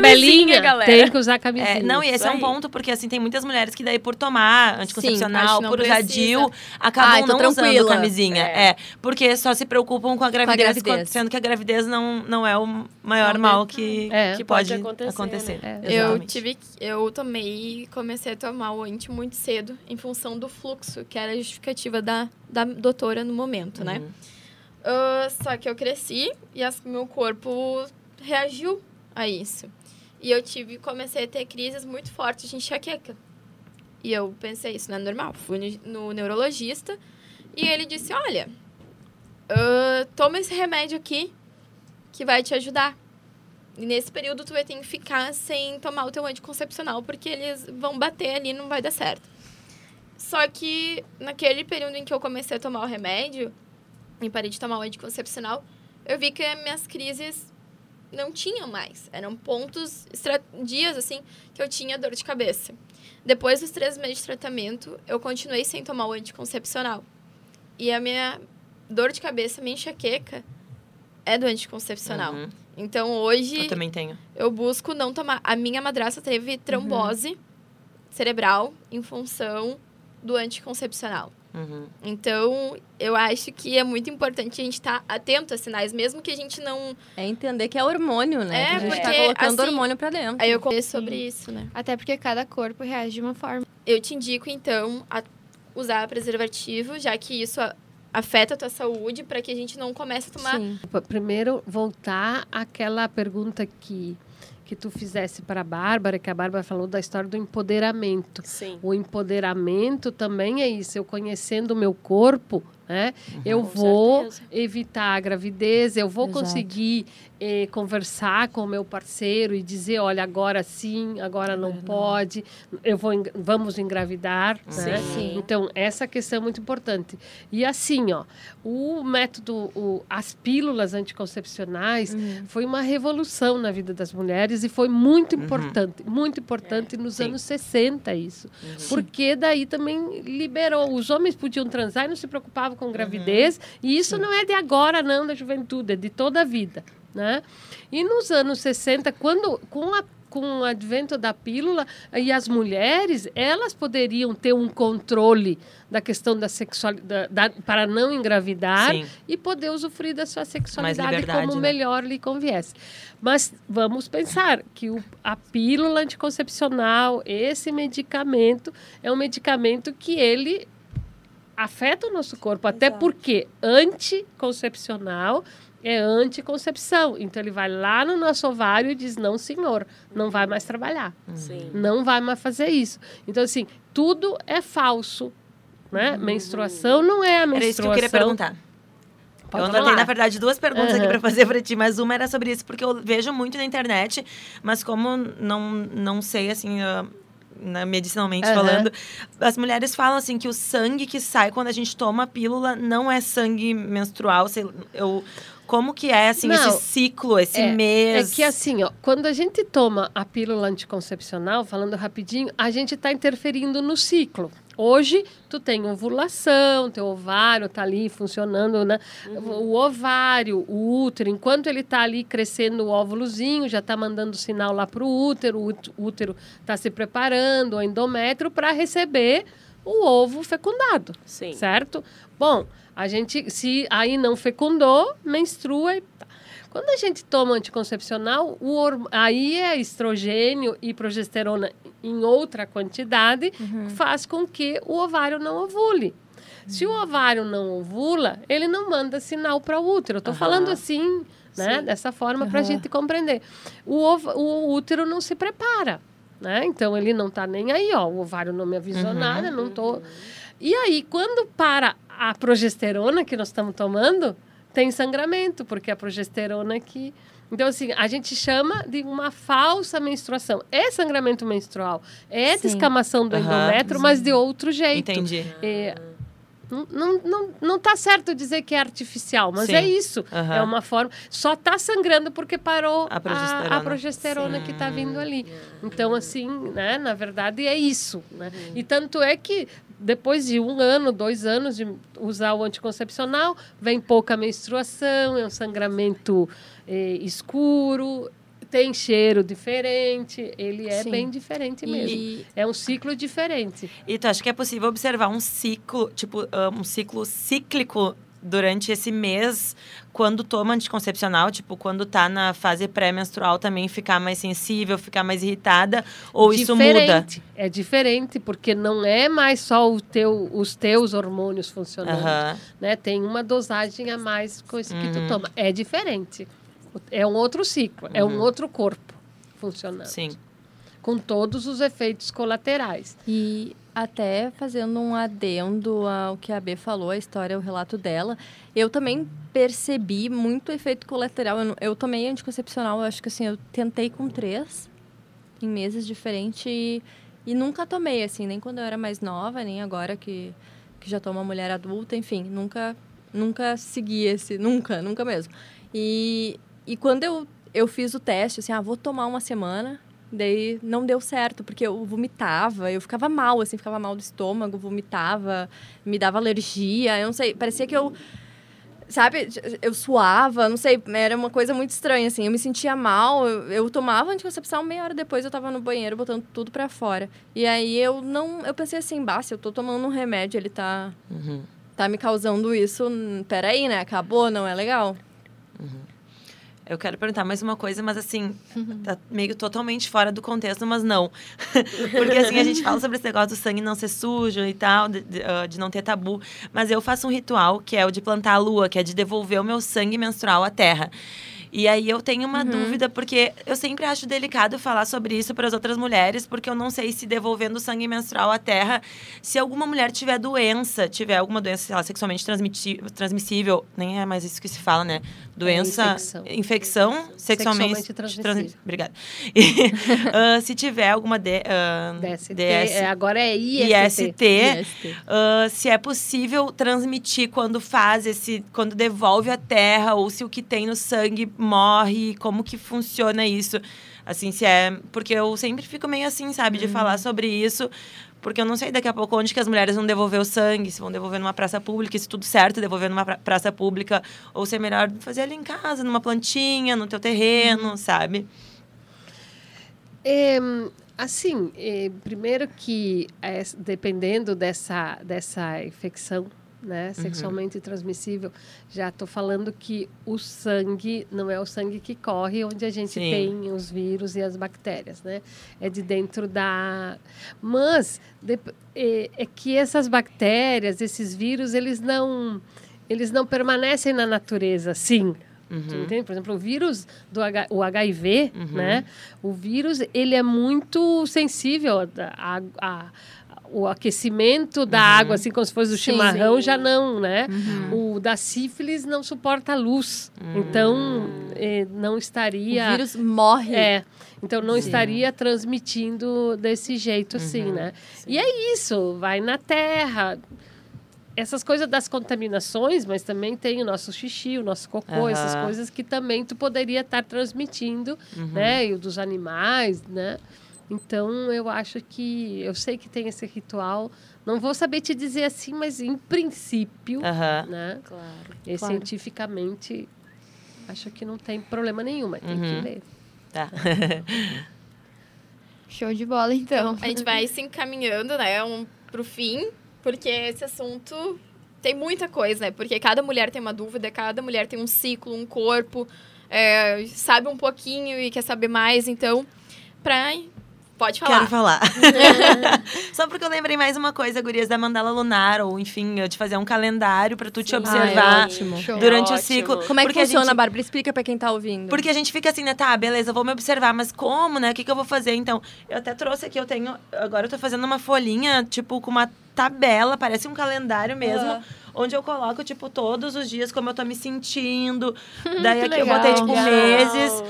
camisinhas, galera. tem que usar a camisinha. É, não, e esse é um ponto, porque assim, tem muitas mulheres que daí por tomar anticoncepcional, não por usar. DIU, acabam Ai, não usando tranquila. camisinha. É. porque só se preocupam com a gravidez, gravidez. sendo que a gravidez não, não é o maior Não, mal que, É. que Pode pode, acontecer, acontecer. né? É. Eu Exatamente. tive, eu tomei e comecei a tomar o anti muito cedo em função do fluxo, que era a justificativa da, da doutora no momento, né? Uhum. Ah, só que eu cresci e as- meu corpo reagiu a isso. E eu tive, comecei a ter crises muito fortes de enxaqueca. E eu pensei, isso não é normal. Fui no, neurologista e ele disse, olha, ah, toma esse remédio aqui que vai te ajudar. E nesse período tu vai ter que ficar sem tomar o teu anticoncepcional, porque eles vão bater ali e não vai dar certo. Só que naquele período em que eu comecei a tomar o remédio e parei de tomar o anticoncepcional, eu vi que as minhas crises não tinham mais. Eram pontos, dias assim, que eu tinha dor de cabeça. Depois dos três meses de tratamento, eu continuei sem tomar o anticoncepcional. E a minha dor de cabeça, minha enxaqueca, é do anticoncepcional. Uhum. Então hoje Eu também tenho. eu busco não tomar. A minha madrasta teve trombose cerebral em função do anticoncepcional. Uhum. Então, eu acho que é muito importante a gente estar atento a sinais, mesmo que a gente não. É entender que é hormônio, né? É, que a gente tá porque, colocando assim, hormônio pra dentro. Aí eu conheço sobre isso, né? Até porque cada corpo reage de uma forma. Eu te indico, então, a usar preservativo, já que isso afeta a tua saúde, para que a gente não comece a tomar. Sim. Primeiro, voltar àquela pergunta que, que tu fizesse para a Bárbara, que a Bárbara falou da história do empoderamento. Sim. O empoderamento também é isso. Eu conhecendo o meu corpo, né? Eu Com vou certeza. evitar a gravidez, eu vou Exato. conseguir eh, conversar com o meu parceiro e dizer, olha, agora sim, agora não pode, eu vou, vamos engravidar, né? Sim. Então, essa questão é muito importante. E assim, ó, o método, o- as pílulas anticoncepcionais Uhum. foi uma revolução na vida das mulheres e foi muito importante, muito importante nos sim. anos 60 isso. Porque daí também liberou. Os homens podiam transar e não se preocupavam com gravidez. E isso não é de agora, não, da juventude, é de toda a vida. Né? E nos anos 60, quando, com, a, com o advento da pílula, e as mulheres, elas poderiam ter um controle da questão da sexualidade, da- para não engravidar Sim. e poder usufruir da sua sexualidade como né? melhor lhe conviesse. Mas vamos pensar que o, a pílula anticoncepcional, esse medicamento, é um medicamento que ele afeta o nosso corpo, até Exato. porque anticoncepcional é anticoncepção. Então ele vai lá no nosso ovário e diz: não, senhor, não vai mais trabalhar. Sim. Não vai mais fazer isso. Então, assim, tudo é falso. Né? Menstruação não é a menstruação. Era isso que eu queria perguntar. Pode eu anotei, na verdade, duas perguntas aqui Aham. para fazer para ti, mas uma era sobre isso, porque eu vejo muito na internet, mas como não, não sei, assim, na- medicinalmente Aham. falando, as mulheres falam, assim, que o sangue que sai quando a gente toma a pílula não é sangue menstrual. Sei, eu, como que é, assim, Não. esse ciclo, esse É, mês? É que assim, ó, quando a gente toma a pílula anticoncepcional, falando rapidinho, a gente está interferindo no ciclo. Hoje, tu tem ovulação, teu ovário tá ali funcionando, né? O ovário, o útero, enquanto ele tá ali crescendo o óvulozinho, já tá mandando sinal lá pro útero, o út- útero tá se preparando, o endométrio, para receber o ovo fecundado Sim. certo? Bom, a gente, se aí não fecundou, menstrua e. Quando a gente toma anticoncepcional, o aí é estrogênio e progesterona em outra quantidade, faz com que o ovário não ovule. Se o ovário não ovula, ele não manda sinal para o útero. Tô Aham. falando assim, né? Sim. Dessa forma para a gente compreender. O, o útero não se prepara, né? Então ele não tá nem aí, ó. O ovário não me avisou Uhum. nada, não tô. E aí, quando para a progesterona que nós estamos tomando, tem sangramento, porque a progesterona que. Então, assim, a gente chama de uma falsa menstruação. É sangramento menstrual, é Sim. descamação do Aham. endométrio, mas de outro jeito. Entendi. É, não, não, não, não tá certo dizer que é artificial, mas Sim. é isso. Aham. É uma forma. Só tá sangrando porque parou A progesterona. a, progesterona que tá vindo ali. Então, assim, né, na verdade é isso. Né? E tanto é que depois de um ano, dois anos de usar o anticoncepcional, vem pouca menstruação, é um sangramento eh, escuro, tem cheiro diferente, ele é Sim. bem diferente mesmo. E É um ciclo diferente. E tu acha que é possível observar um ciclo, tipo, ah, um ciclo cíclico durante esse mês, quando toma anticoncepcional, tipo, quando tá na fase pré-menstrual também ficar mais sensível, ficar mais irritada, ou isso muda? Diferente. É diferente, porque não é mais só o teu, os teus hormônios funcionando. Né? Tem uma dosagem a mais com isso que tu Uhum. toma. É diferente. É um outro ciclo, é um Uhum. outro corpo funcionando. Sim. Com todos os efeitos colaterais. E até fazendo um adendo ao que a B falou, a história, o relato dela, eu também percebi muito efeito colateral. Eu, eu tomei anticoncepcional, eu acho que assim, eu tentei com três em meses diferentes e, e nunca tomei, assim, nem quando eu era mais nova, nem agora que, que já tô uma mulher adulta, enfim, nunca, nunca segui esse, nunca, nunca mesmo. E, e quando eu, eu fiz o teste, assim, ah, vou tomar uma semana, Daí não deu certo, porque eu vomitava, eu ficava mal, assim, ficava mal do estômago, vomitava, me dava alergia, eu não sei, parecia que eu. Sabe, eu suava, não sei, era uma coisa muito estranha, assim. Eu me sentia mal, eu, eu tomava anticoncepção, meia hora depois eu tava no banheiro botando tudo pra fora. E aí eu não. Eu pensei assim, bah, se eu tô tomando um remédio, ele tá, Uhum. tá me causando isso, hum, peraí, né? Acabou, não é legal. Eu quero perguntar mais uma coisa, mas assim, Uhum. tá meio totalmente fora do contexto, mas não. Porque assim, a gente fala sobre esse negócio do sangue não ser sujo e tal, de, de, ah, de não ter tabu. Mas eu faço um ritual, que é o de plantar a lua, que é de devolver o meu sangue menstrual à terra. E aí eu tenho uma dúvida, porque eu sempre acho delicado falar sobre isso para as outras mulheres, porque eu não sei se devolvendo o sangue menstrual à terra, se alguma mulher tiver doença, tiver alguma doença, sei lá, sexualmente transmissível, nem é mais isso que se fala, né? Doença, infecção. infecção, sexualmente, Sexualmente transmissível. transmi- Obrigada. E, ah, se tiver alguma de, ah, DST, DS, é, agora é IST. IST, ah, se é possível transmitir quando faz esse, quando devolve a terra ou se o que tem no sangue morre, como que funciona isso? Assim, se é, porque eu sempre fico meio assim, sabe, de falar sobre isso, porque eu não sei daqui a pouco onde que as mulheres vão devolver o sangue, se vão devolver numa praça pública, se tudo certo devolver numa pra- praça pública, ou se é melhor fazer ali em casa, numa plantinha, no teu terreno, sabe? É, assim, é, primeiro que é, dependendo dessa, dessa infecção né, sexualmente transmissível, já estou falando que o sangue não é o sangue que corre onde a gente Sim. tem os vírus e as bactérias, né? É de dentro da... Mas dep- é, é que essas bactérias, esses vírus, eles não, eles não permanecem na natureza, sim, Tu entende? Por exemplo, o vírus do H- o HIV, né? O vírus, ele é muito sensível a, a- a- o aquecimento da água, assim como se fosse o chimarrão, já não, né? O da sífilis não suporta a luz. Então, eh, não estaria... O vírus morre. É. Então não estaria transmitindo desse jeito assim, né? E é isso, vai na terra. Essas coisas das contaminações, mas também tem o nosso xixi, o nosso cocô, essas Aham. coisas que também tu poderia estar transmitindo, né? E o dos animais, né? Então eu acho que eu sei que tem esse ritual. Não vou saber te dizer assim, mas em princípio, Aham. né? Claro. E Claro. cientificamente acho que não tem problema nenhum, mas tem que Uhum. ler. Tá. Show de bola, então. A gente vai se encaminhando, né, um, pro fim, porque esse assunto tem muita coisa, né? Porque cada mulher tem uma dúvida, cada mulher tem um ciclo, um corpo, é, sabe um pouquinho e quer saber mais, então, pra... Pode falar. Quero falar. Só porque eu lembrei mais uma coisa, gurias, da mandala lunar, ou enfim, de fazer um calendário pra tu te Ah, é observar ótimo. Durante o Ótimo. ciclo. Como é que Porque a funciona, gente- Bárbara? Explica pra quem tá ouvindo. Porque a gente fica assim, né? Tá, beleza, eu vou me observar, mas como, né? O que, que eu vou fazer? Então, eu até trouxe aqui, eu tenho. Agora eu tô fazendo uma folhinha, tipo, com uma tabela, parece um calendário mesmo. Aham. Onde eu coloco, tipo, todos os dias como eu tô me sentindo. Daí aqui eu legal. botei, tipo, meses.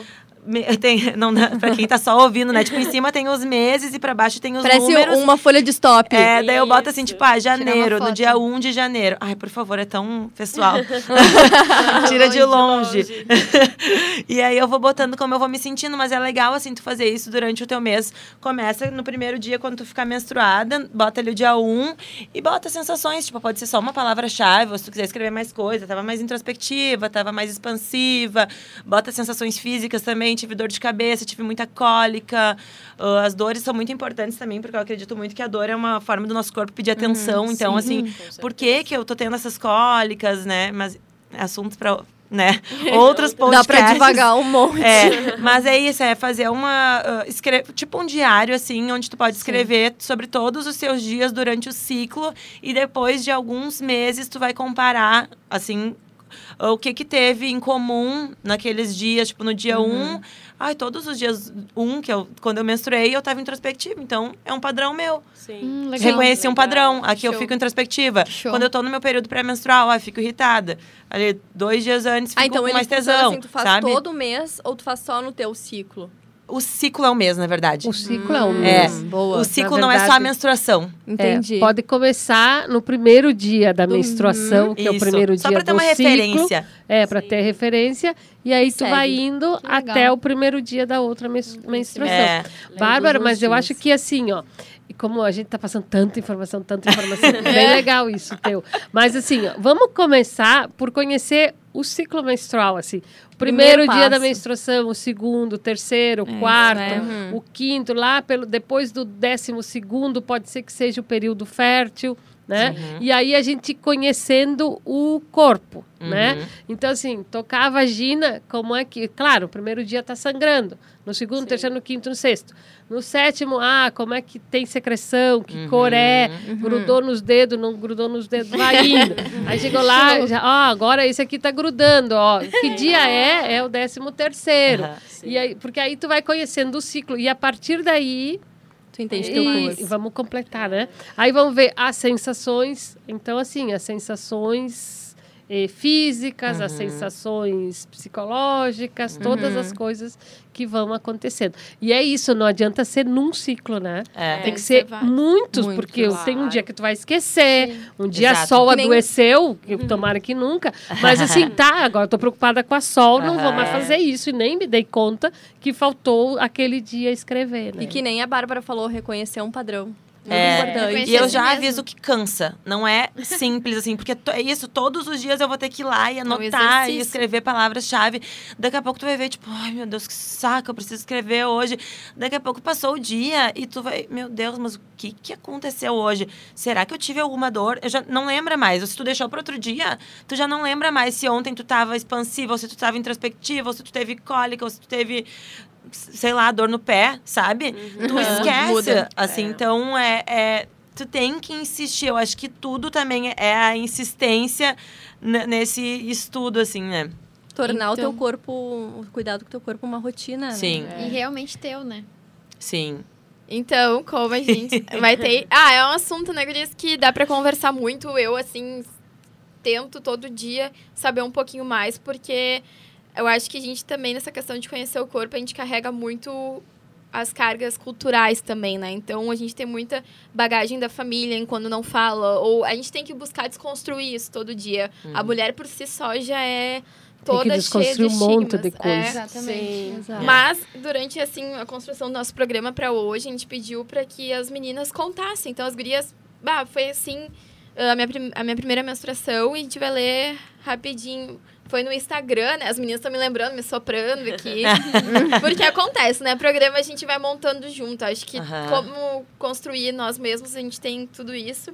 Tem, não, pra quem tá só ouvindo, né? Tipo, em cima tem os meses e pra baixo tem os Parece números. uma folha de stop. É, daí eu boto assim, tipo, ah, janeiro, no dia 1 de janeiro. Ai, por favor, é tão pessoal. Tira de longe. e aí eu vou botando como eu vou me sentindo, mas é legal, assim, tu fazer isso durante o teu mês. Começa no primeiro dia, quando tu ficar menstruada, bota ali o dia 1 e bota sensações, tipo, pode ser só uma palavra-chave, ou se tu quiser escrever mais coisa, tava mais introspectiva, tava mais expansiva, bota sensações físicas também, tive dor de cabeça, tive muita cólica. Ah, as dores são muito importantes também, porque eu acredito muito que a dor é uma forma do nosso corpo pedir atenção. então, assim, por que que eu tô tendo essas cólicas, né? Mas é assunto para, né? Outros Dá podcasts. pra devagar um monte. É, mas é isso, é fazer uma. ah, escre- tipo um diário, assim, onde tu pode escrever sobre todos os seus dias durante o ciclo e depois de alguns meses tu vai comparar, assim. O que que teve em comum naqueles dias, tipo, no dia 1. Um, ai, todos os dias 1, um, que eu, quando eu menstruei, eu tava introspectiva. Então, é um padrão meu. Sim. Hum, legal. Reconheci um Legal. padrão. Aqui eu Show. fico introspectiva. Show. Quando eu tô no meu período pré-menstrual, ah, fico irritada. Ali, dois dias antes, fico Ah, então com ele mais tesão, assim, tu faz sabe? todo mês ou tu faz só no teu ciclo? O ciclo é o mês, na verdade. O ciclo é o É. mesmo. Boa. O ciclo não é só a menstruação. Entendi. É, pode começar no primeiro dia da menstruação, que é o Isso. primeiro Só dia pra ter do uma ciclo. referência. É, para ter referência. E aí tu Segue. vai indo até o primeiro dia da outra mens- menstruação. É. Bárbara, mas eu acho que assim, ó. E como a gente tá passando tanta informação, tanta informação, bem legal isso teu. Mas assim, ó, vamos começar por conhecer o ciclo menstrual, assim. Primeiro, Primeiro dia da menstruação, o segundo, o terceiro, o quarto, né? o quinto, lá pelo, depois do décimo segundo, pode ser que seja o período fértil, né? E aí a gente conhecendo o corpo, né? Então, assim, tocar a vagina, como é que... Claro, o primeiro dia tá sangrando. No segundo, terceiro, no quinto, no sexto. No sétimo, ah, como é que tem secreção, que cor é, grudou nos dedos, não grudou nos dedos, vai indo. Aí chegou lá, já, ó, agora esse aqui tá grudando, ó. Que dia é? É o décimo terceiro. E aí, porque aí tu vai conhecendo o ciclo. E a partir daí, Tu entende teu e, curso. vamos completar, né? Aí vamos ver as sensações. Então, assim, as sensações eh, físicas, as sensações psicológicas, todas as coisas que vão acontecendo. E é isso, não adianta ser num ciclo, né? É. Tem que ser ser vários. muitos, Muitos, porque tem um dia que tu vai esquecer, um dia Exato. sol Que nem- adoeceu, que tomara que nunca. Mas assim, tá, agora eu tô preocupada com a sol, não vou mais fazer isso. E nem me dei conta que faltou aquele dia escrever, né? E que nem a Bárbara falou, reconhecer um padrão. Muito É, importante. E eu já mesmo. aviso que cansa. Não é simples, assim, porque é isso, todos os dias eu vou ter que ir lá e um anotar e escrever palavras-chave. Daqui a pouco tu vai ver, tipo, ai meu Deus, que saco, eu preciso escrever hoje. Daqui a pouco passou o dia e tu vai, meu Deus, mas o que, que aconteceu hoje? Será que eu tive alguma dor? Eu já não lembra mais. Ou se tu deixou para outro dia, tu já não lembra mais se ontem tu tava expansiva, ou se tu tava introspectiva, ou se tu teve cólica, ou se tu teve sei lá, dor no pé, sabe? Tu esquece, Muda. assim, então é, é- tu tem que insistir. Eu acho que tudo também é a insistência nesse estudo, assim, né? Tornar o Então- teu corpo, o cuidado com o teu corpo uma rotina, Sim, né? E realmente teu, né? sim. Então, como a gente vai ter. Ah, é um assunto, né, Gurias, que dá pra conversar muito. Eu, assim, tento todo dia saber um pouquinho mais, porque eu acho que a gente também, nessa questão de conhecer o corpo, a gente carrega muito as cargas culturais também, né? Então, a gente tem muita bagagem da família em quando não fala, ou a gente tem que buscar desconstruir isso todo dia. A mulher, por si só, já é Tem toda que cheia de um monte de estigmas. coisa. É. Exatamente. Exato. Mas, durante, assim, a construção do nosso programa para hoje, a gente pediu para que as meninas contassem. Então, as gurias... Bah, foi assim, a minha, prim- a minha primeira menstruação e a gente vai ler rapidinho. Foi no Instagram, né? As meninas estão me lembrando, me soprando aqui. Porque acontece, né? Programa a gente vai montando junto. Acho que Aham. como construir nós mesmos, a gente tem tudo isso.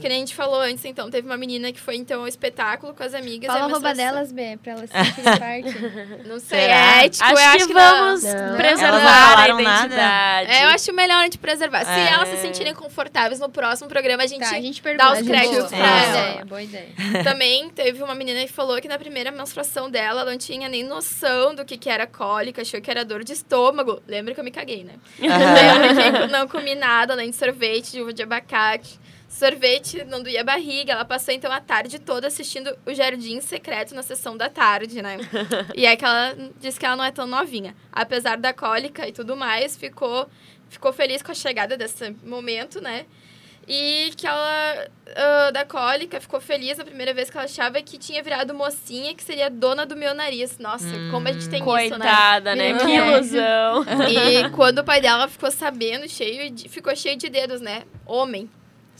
Que nem a gente falou antes, então. Teve uma menina que foi, então, ao espetáculo com as amigas. Fala a roupa delas, B, pra elas se sentirem parte. Não sei, Será? é ético, acho, eu acho que, que vamos não. Elas preservar a falaram nada? identidade. É, eu acho melhor a gente preservar. Se É. elas se sentirem confortáveis no próximo programa, a gente, Tá, a gente dá os créditos boa pra ela. ideia, boa ideia. também teve uma menina que falou que na primeira menstruação dela, ela não tinha nem noção do que, que era cólica, achou que era dor de estômago. Lembra que eu me caguei, né? Lembra que não comi nada além de sorvete, de uva de abacate. Sorvete não doía a barriga. Ela passou então a tarde toda assistindo o Jardim Secreto na sessão da tarde, né? e é que ela disse que ela não é tão novinha. Apesar da cólica e tudo mais, ficou, ficou feliz com a chegada desse momento, né? E que ela, ah, da cólica, ficou feliz a primeira vez que ela achava que tinha virado mocinha, que seria dona do meu nariz. Nossa, como a gente tem isso, né? Coitada, né? Que É. ilusão. E quando o pai dela ficou sabendo, cheio de, ficou cheio de dedos, né? Homem.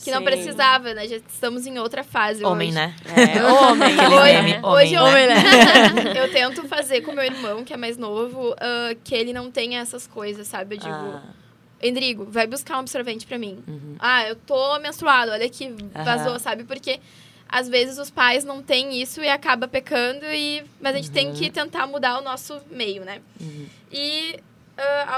Que não Sim. precisava, né? Já estamos em outra fase Homem, hoje. né? É, homem. Hoje- meme, hoje homem, eu, né? eu tento fazer com meu irmão, que é mais novo, ah, que ele não tenha essas coisas, sabe? Eu digo, Ah, Endrigo, vai buscar um absorvente pra mim. uhum. Ah, eu tô menstruado, olha aqui, vazou, Aham. sabe? Porque às vezes os pais não têm isso e acaba pecando, e... mas a gente tem que tentar mudar o nosso meio, né? Uhum. E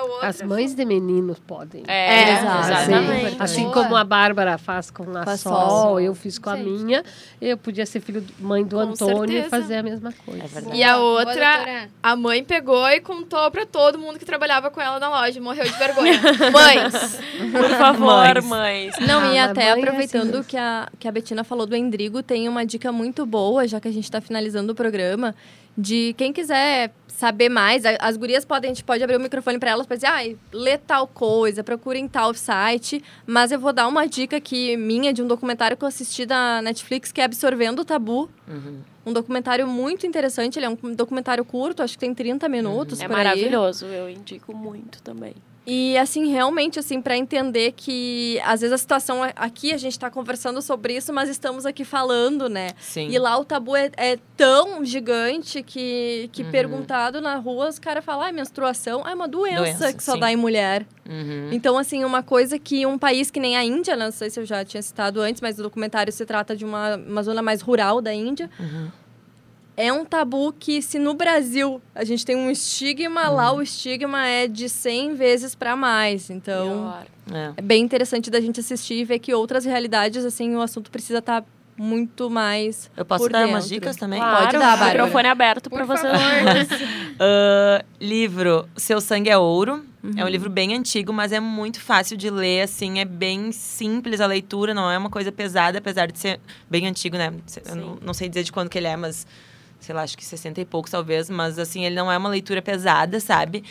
outra... As mães de meninos podem. É, É, exatamente. Sim, assim Boa. como a Bárbara faz com a a Sol, Sol. eu fiz com a minha, eu podia ser filho, do- mãe do Com Antônio certeza. e fazer a mesma coisa. É. E a outra, a mãe pegou e contou pra todo mundo que trabalhava com ela na loja. Morreu de vergonha. Mães! Por favor, Mães. mães. Não, Ah, e até mãe é aproveitando assim. que, a, que a Betina falou do Endrigo, tem uma dica muito boa, já que a gente está finalizando o programa, de quem quiser saber mais, as gurias podem, a gente pode abrir o microfone para elas para dizer, ah, lê tal coisa, procura em tal site, mas eu vou dar uma dica aqui minha de um documentário que eu assisti da Netflix, que é Absorvendo o Tabu. Uhum. Um documentário muito interessante, ele é um documentário curto, acho que tem 30 minutos É por aí. maravilhoso, eu indico muito também. E, assim, realmente, assim, para entender que, às vezes, a situação aqui, a gente está conversando sobre isso, mas estamos aqui falando, né? Sim. E lá o tabu é, é tão gigante que, que Uhum. perguntado na rua, os caras falam, ah, menstruação é uma doença, Doença, que só sim. dá em mulher. Uhum. Então, assim, uma coisa que um país que nem a Índia, né, não sei se eu já tinha citado antes, mas o documentário se trata de uma, uma zona mais rural da Índia, Uhum. É um tabu que se no Brasil a gente tem um estigma, lá o estigma é de 100 vezes para mais. Então. É. é bem interessante da gente assistir e ver que outras realidades, assim, o assunto precisa estar muito mais Eu posso por dar umas dentro. dicas também? Claro, Pode dar, Bárbara. microfone aberto para você. Ah, livro Seu Sangue é Ouro. É Uhum. um livro bem antigo, mas é muito fácil de ler, assim, é bem simples a leitura, não é uma coisa pesada, apesar de ser bem antigo, né? Eu não, não sei dizer de quando que ele é, mas sei lá, acho que 60 e poucos talvez, mas assim, ele não é uma leitura pesada, sabe?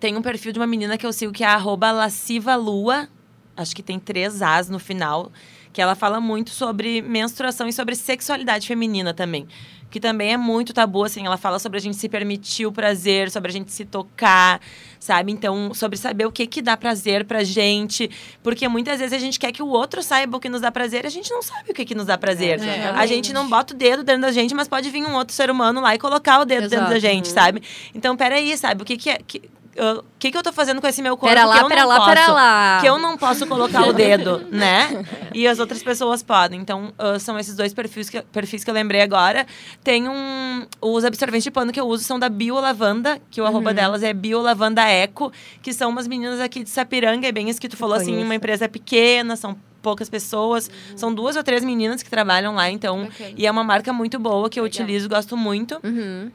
Tem um perfil de uma menina que eu sigo que é arroba lascivalua, acho que tem três As no final, que ela fala muito sobre menstruação e sobre sexualidade feminina também. Que também é muito tabu, assim, ela fala sobre a gente se permitir o prazer, sobre a gente se tocar, sabe? Então, sobre saber o que que dá prazer pra gente. Porque muitas vezes a gente quer que o outro saiba o que nos dá prazer e a gente não sabe o que que nos dá prazer. É, a gente não bota o dedo dentro da gente, mas pode vir um outro ser humano lá e colocar o dedo dentro da Exato. gente, sabe? Então, peraí, sabe? O que que é... Que, o que, que eu tô fazendo com esse meu corpo Pera que lá, eu pera não lá, posso? pera lá. que eu não posso colocar o dedo, né? E as outras pessoas podem. Então, ah, são esses dois perfis que, perfis que eu lembrei agora. Tem um... Os absorventes de pano que eu uso são da Biolavanda, que o Uhum. arroba delas é Biolavanda Eco, que são umas meninas aqui de Sapiranga, é bem isso que tu falou, assim, uma empresa pequena, são poucas pessoas. São duas ou três meninas que trabalham lá, então. Bacana. E é uma marca muito boa que eu Legal. utilizo, gosto muito. Uhum.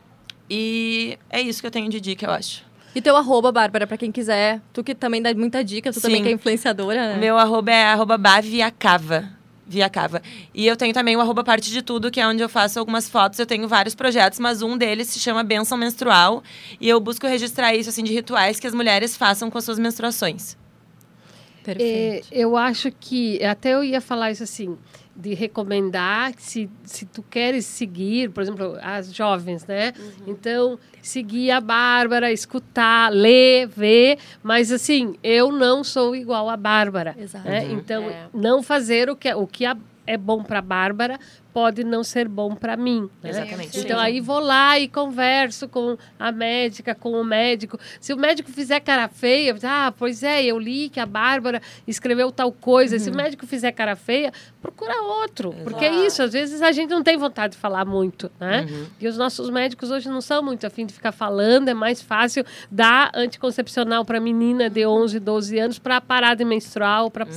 E é isso que eu tenho de dica, eu acho. E teu arroba, Bárbara, pra quem quiser. Tu que também dá muita dica, tu também Sim. que é influenciadora, né? Meu arroba é arroba baviacava. Viacava. E eu tenho também o arroba parte de tudo, que é onde eu faço algumas fotos. Eu tenho vários projetos, mas um deles se chama Benção Menstrual. E eu busco registrar isso, assim, de rituais que as mulheres façam com as suas menstruações. Perfeito. É, eu acho que até eu ia falar isso assim de recomendar se, se tu queres seguir, por exemplo, as jovens, né? Então, seguir a Bárbara, escutar, ler, ver, mas assim, eu não sou igual a Bárbara, Exato. né? Então, É. não fazer o que é- o que a- é bom para Bárbara pode não ser bom para mim, né? Exatamente. Então aí vou lá e converso com a médica, com o médico. Se o médico fizer cara feia, ah, pois é, eu li que a Bárbara escreveu tal coisa. Se o médico fizer cara feia, procura outro. Porque é isso, às vezes a gente não tem vontade de falar muito, né? E os nossos médicos hoje não são muito afim de ficar falando, é mais fácil dar anticoncepcional para menina de 11, 12 anos para parar de menstruar ou para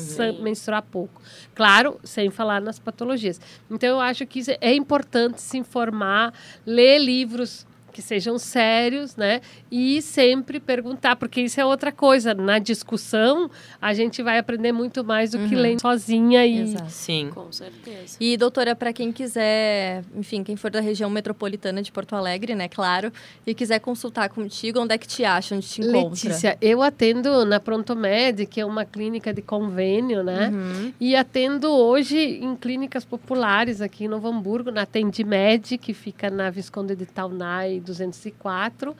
menstruar pouco. Claro, sem falar nas patologias. Então eu acho que isso é importante se informar, ler livros que sejam sérios, né? E sempre perguntar, porque isso é outra coisa. Na discussão, a gente vai aprender muito mais do que lendo sozinha e Exato. Sim. Com certeza. E, doutora, para quem quiser, enfim, quem for da região metropolitana de Porto Alegre, né, claro, e quiser consultar contigo, onde é que te acha, onde te encontra? Letícia, eu atendo na Prontomed, que é uma clínica de convênio, né? Uhum. E atendo hoje em clínicas populares aqui em Novo Hamburgo, na Tendimed, que fica na Visconde de Taunay 204,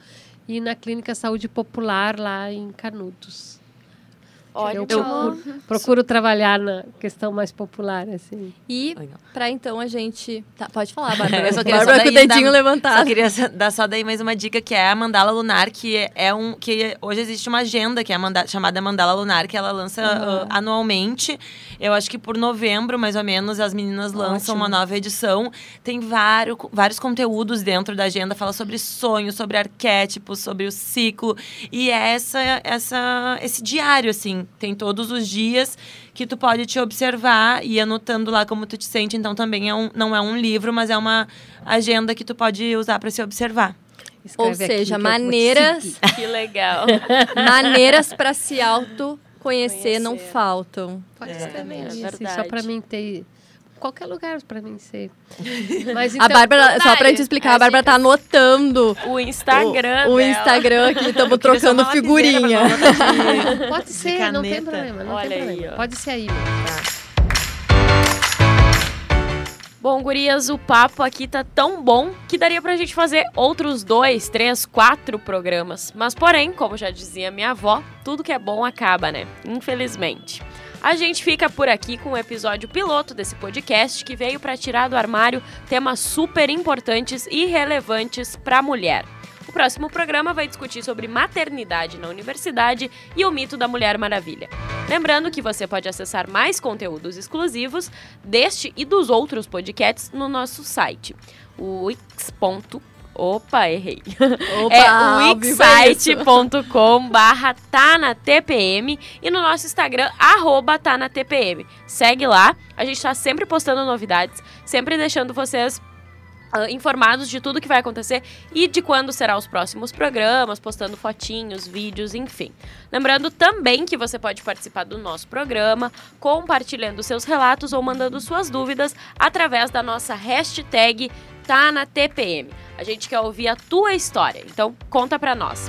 e na Clínica Saúde Popular lá em Canudos. Olha, Eu procuro, procuro trabalhar na questão mais popular, assim. E para então a gente. Tá, pode falar, Bárbara. Eu só queria Bárbara só com o dedinho dar- levantado. Só queria dar só daí mais uma dica, que é a Mandala Lunar, que é um. que hoje existe uma agenda que é a manda- chamada Mandala Lunar, que ela lança Uhum. ah, anualmente. Eu acho que por novembro, mais ou menos, as meninas lançam Ótimo. uma nova edição. Tem vários, vários conteúdos dentro da agenda, fala sobre sonhos, sobre arquétipos, sobre o ciclo. E é essa, essa, esse diário, assim, tem todos os dias que tu pode te observar e anotando lá como tu te sente. Então também é um, não é um livro, mas é uma agenda que tu pode usar para se observar. Ou Escreve aqui seja, maneiras, que legal. maneiras para se auto conhecer não faltam. Pode É, escrever é verdade. só para mim ter qualquer lugar para mim ser. Mas a então, Bárbara, só pra aí, gente explicar, as a Bárbara tá anotando O Instagram o, o. Instagram aqui, estamos trocando figurinha. Pode ser, não tem problema. Não Olha tem aí, problema. ó. Pode ser aí. mesmo. Bom, gurias, o papo aqui tá tão bom que daria pra gente fazer outros dois, três, quatro programas. Mas, porém, como já dizia minha avó, tudo que é bom acaba, né? Infelizmente. A gente fica por aqui com o episódio piloto desse podcast que veio pra tirar do armário temas super importantes e relevantes pra mulher. O próximo programa vai discutir sobre maternidade na universidade e o mito da Mulher Maravilha. Lembrando que você pode acessar mais conteúdos exclusivos deste e dos outros podcasts no nosso site, o. Opa, errei. Opa, é é wixsite.com barra tanatpm e no nosso Instagram, arroba tanatpm. Segue lá, a gente tá sempre postando novidades, sempre deixando vocês ah, informados de tudo que vai acontecer e de quando serão os próximos programas, postando fotinhos, vídeos, enfim. Lembrando também que você pode participar do nosso programa, compartilhando seus relatos ou mandando suas dúvidas através da nossa hashtag tá na TPM. A gente quer ouvir a tua história, então conta pra nós.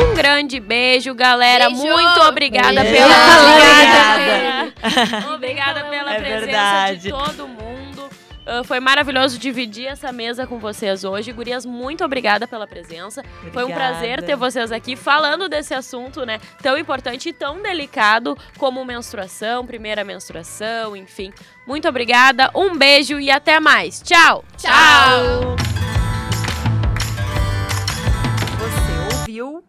Um grande beijo, galera. Beijo! Muito obrigada Beijo. pela Obrigada. Obrigada pela É presença verdade. de todo mundo. Ah, foi maravilhoso dividir essa mesa com vocês hoje. Gurias, muito obrigada pela presença. Foi um Obrigada. prazer ter vocês aqui falando desse assunto, né? Tão importante e tão delicado como menstruação, primeira menstruação, enfim. Muito obrigada, um beijo e até mais. Tchau! Tchau! Você ouviu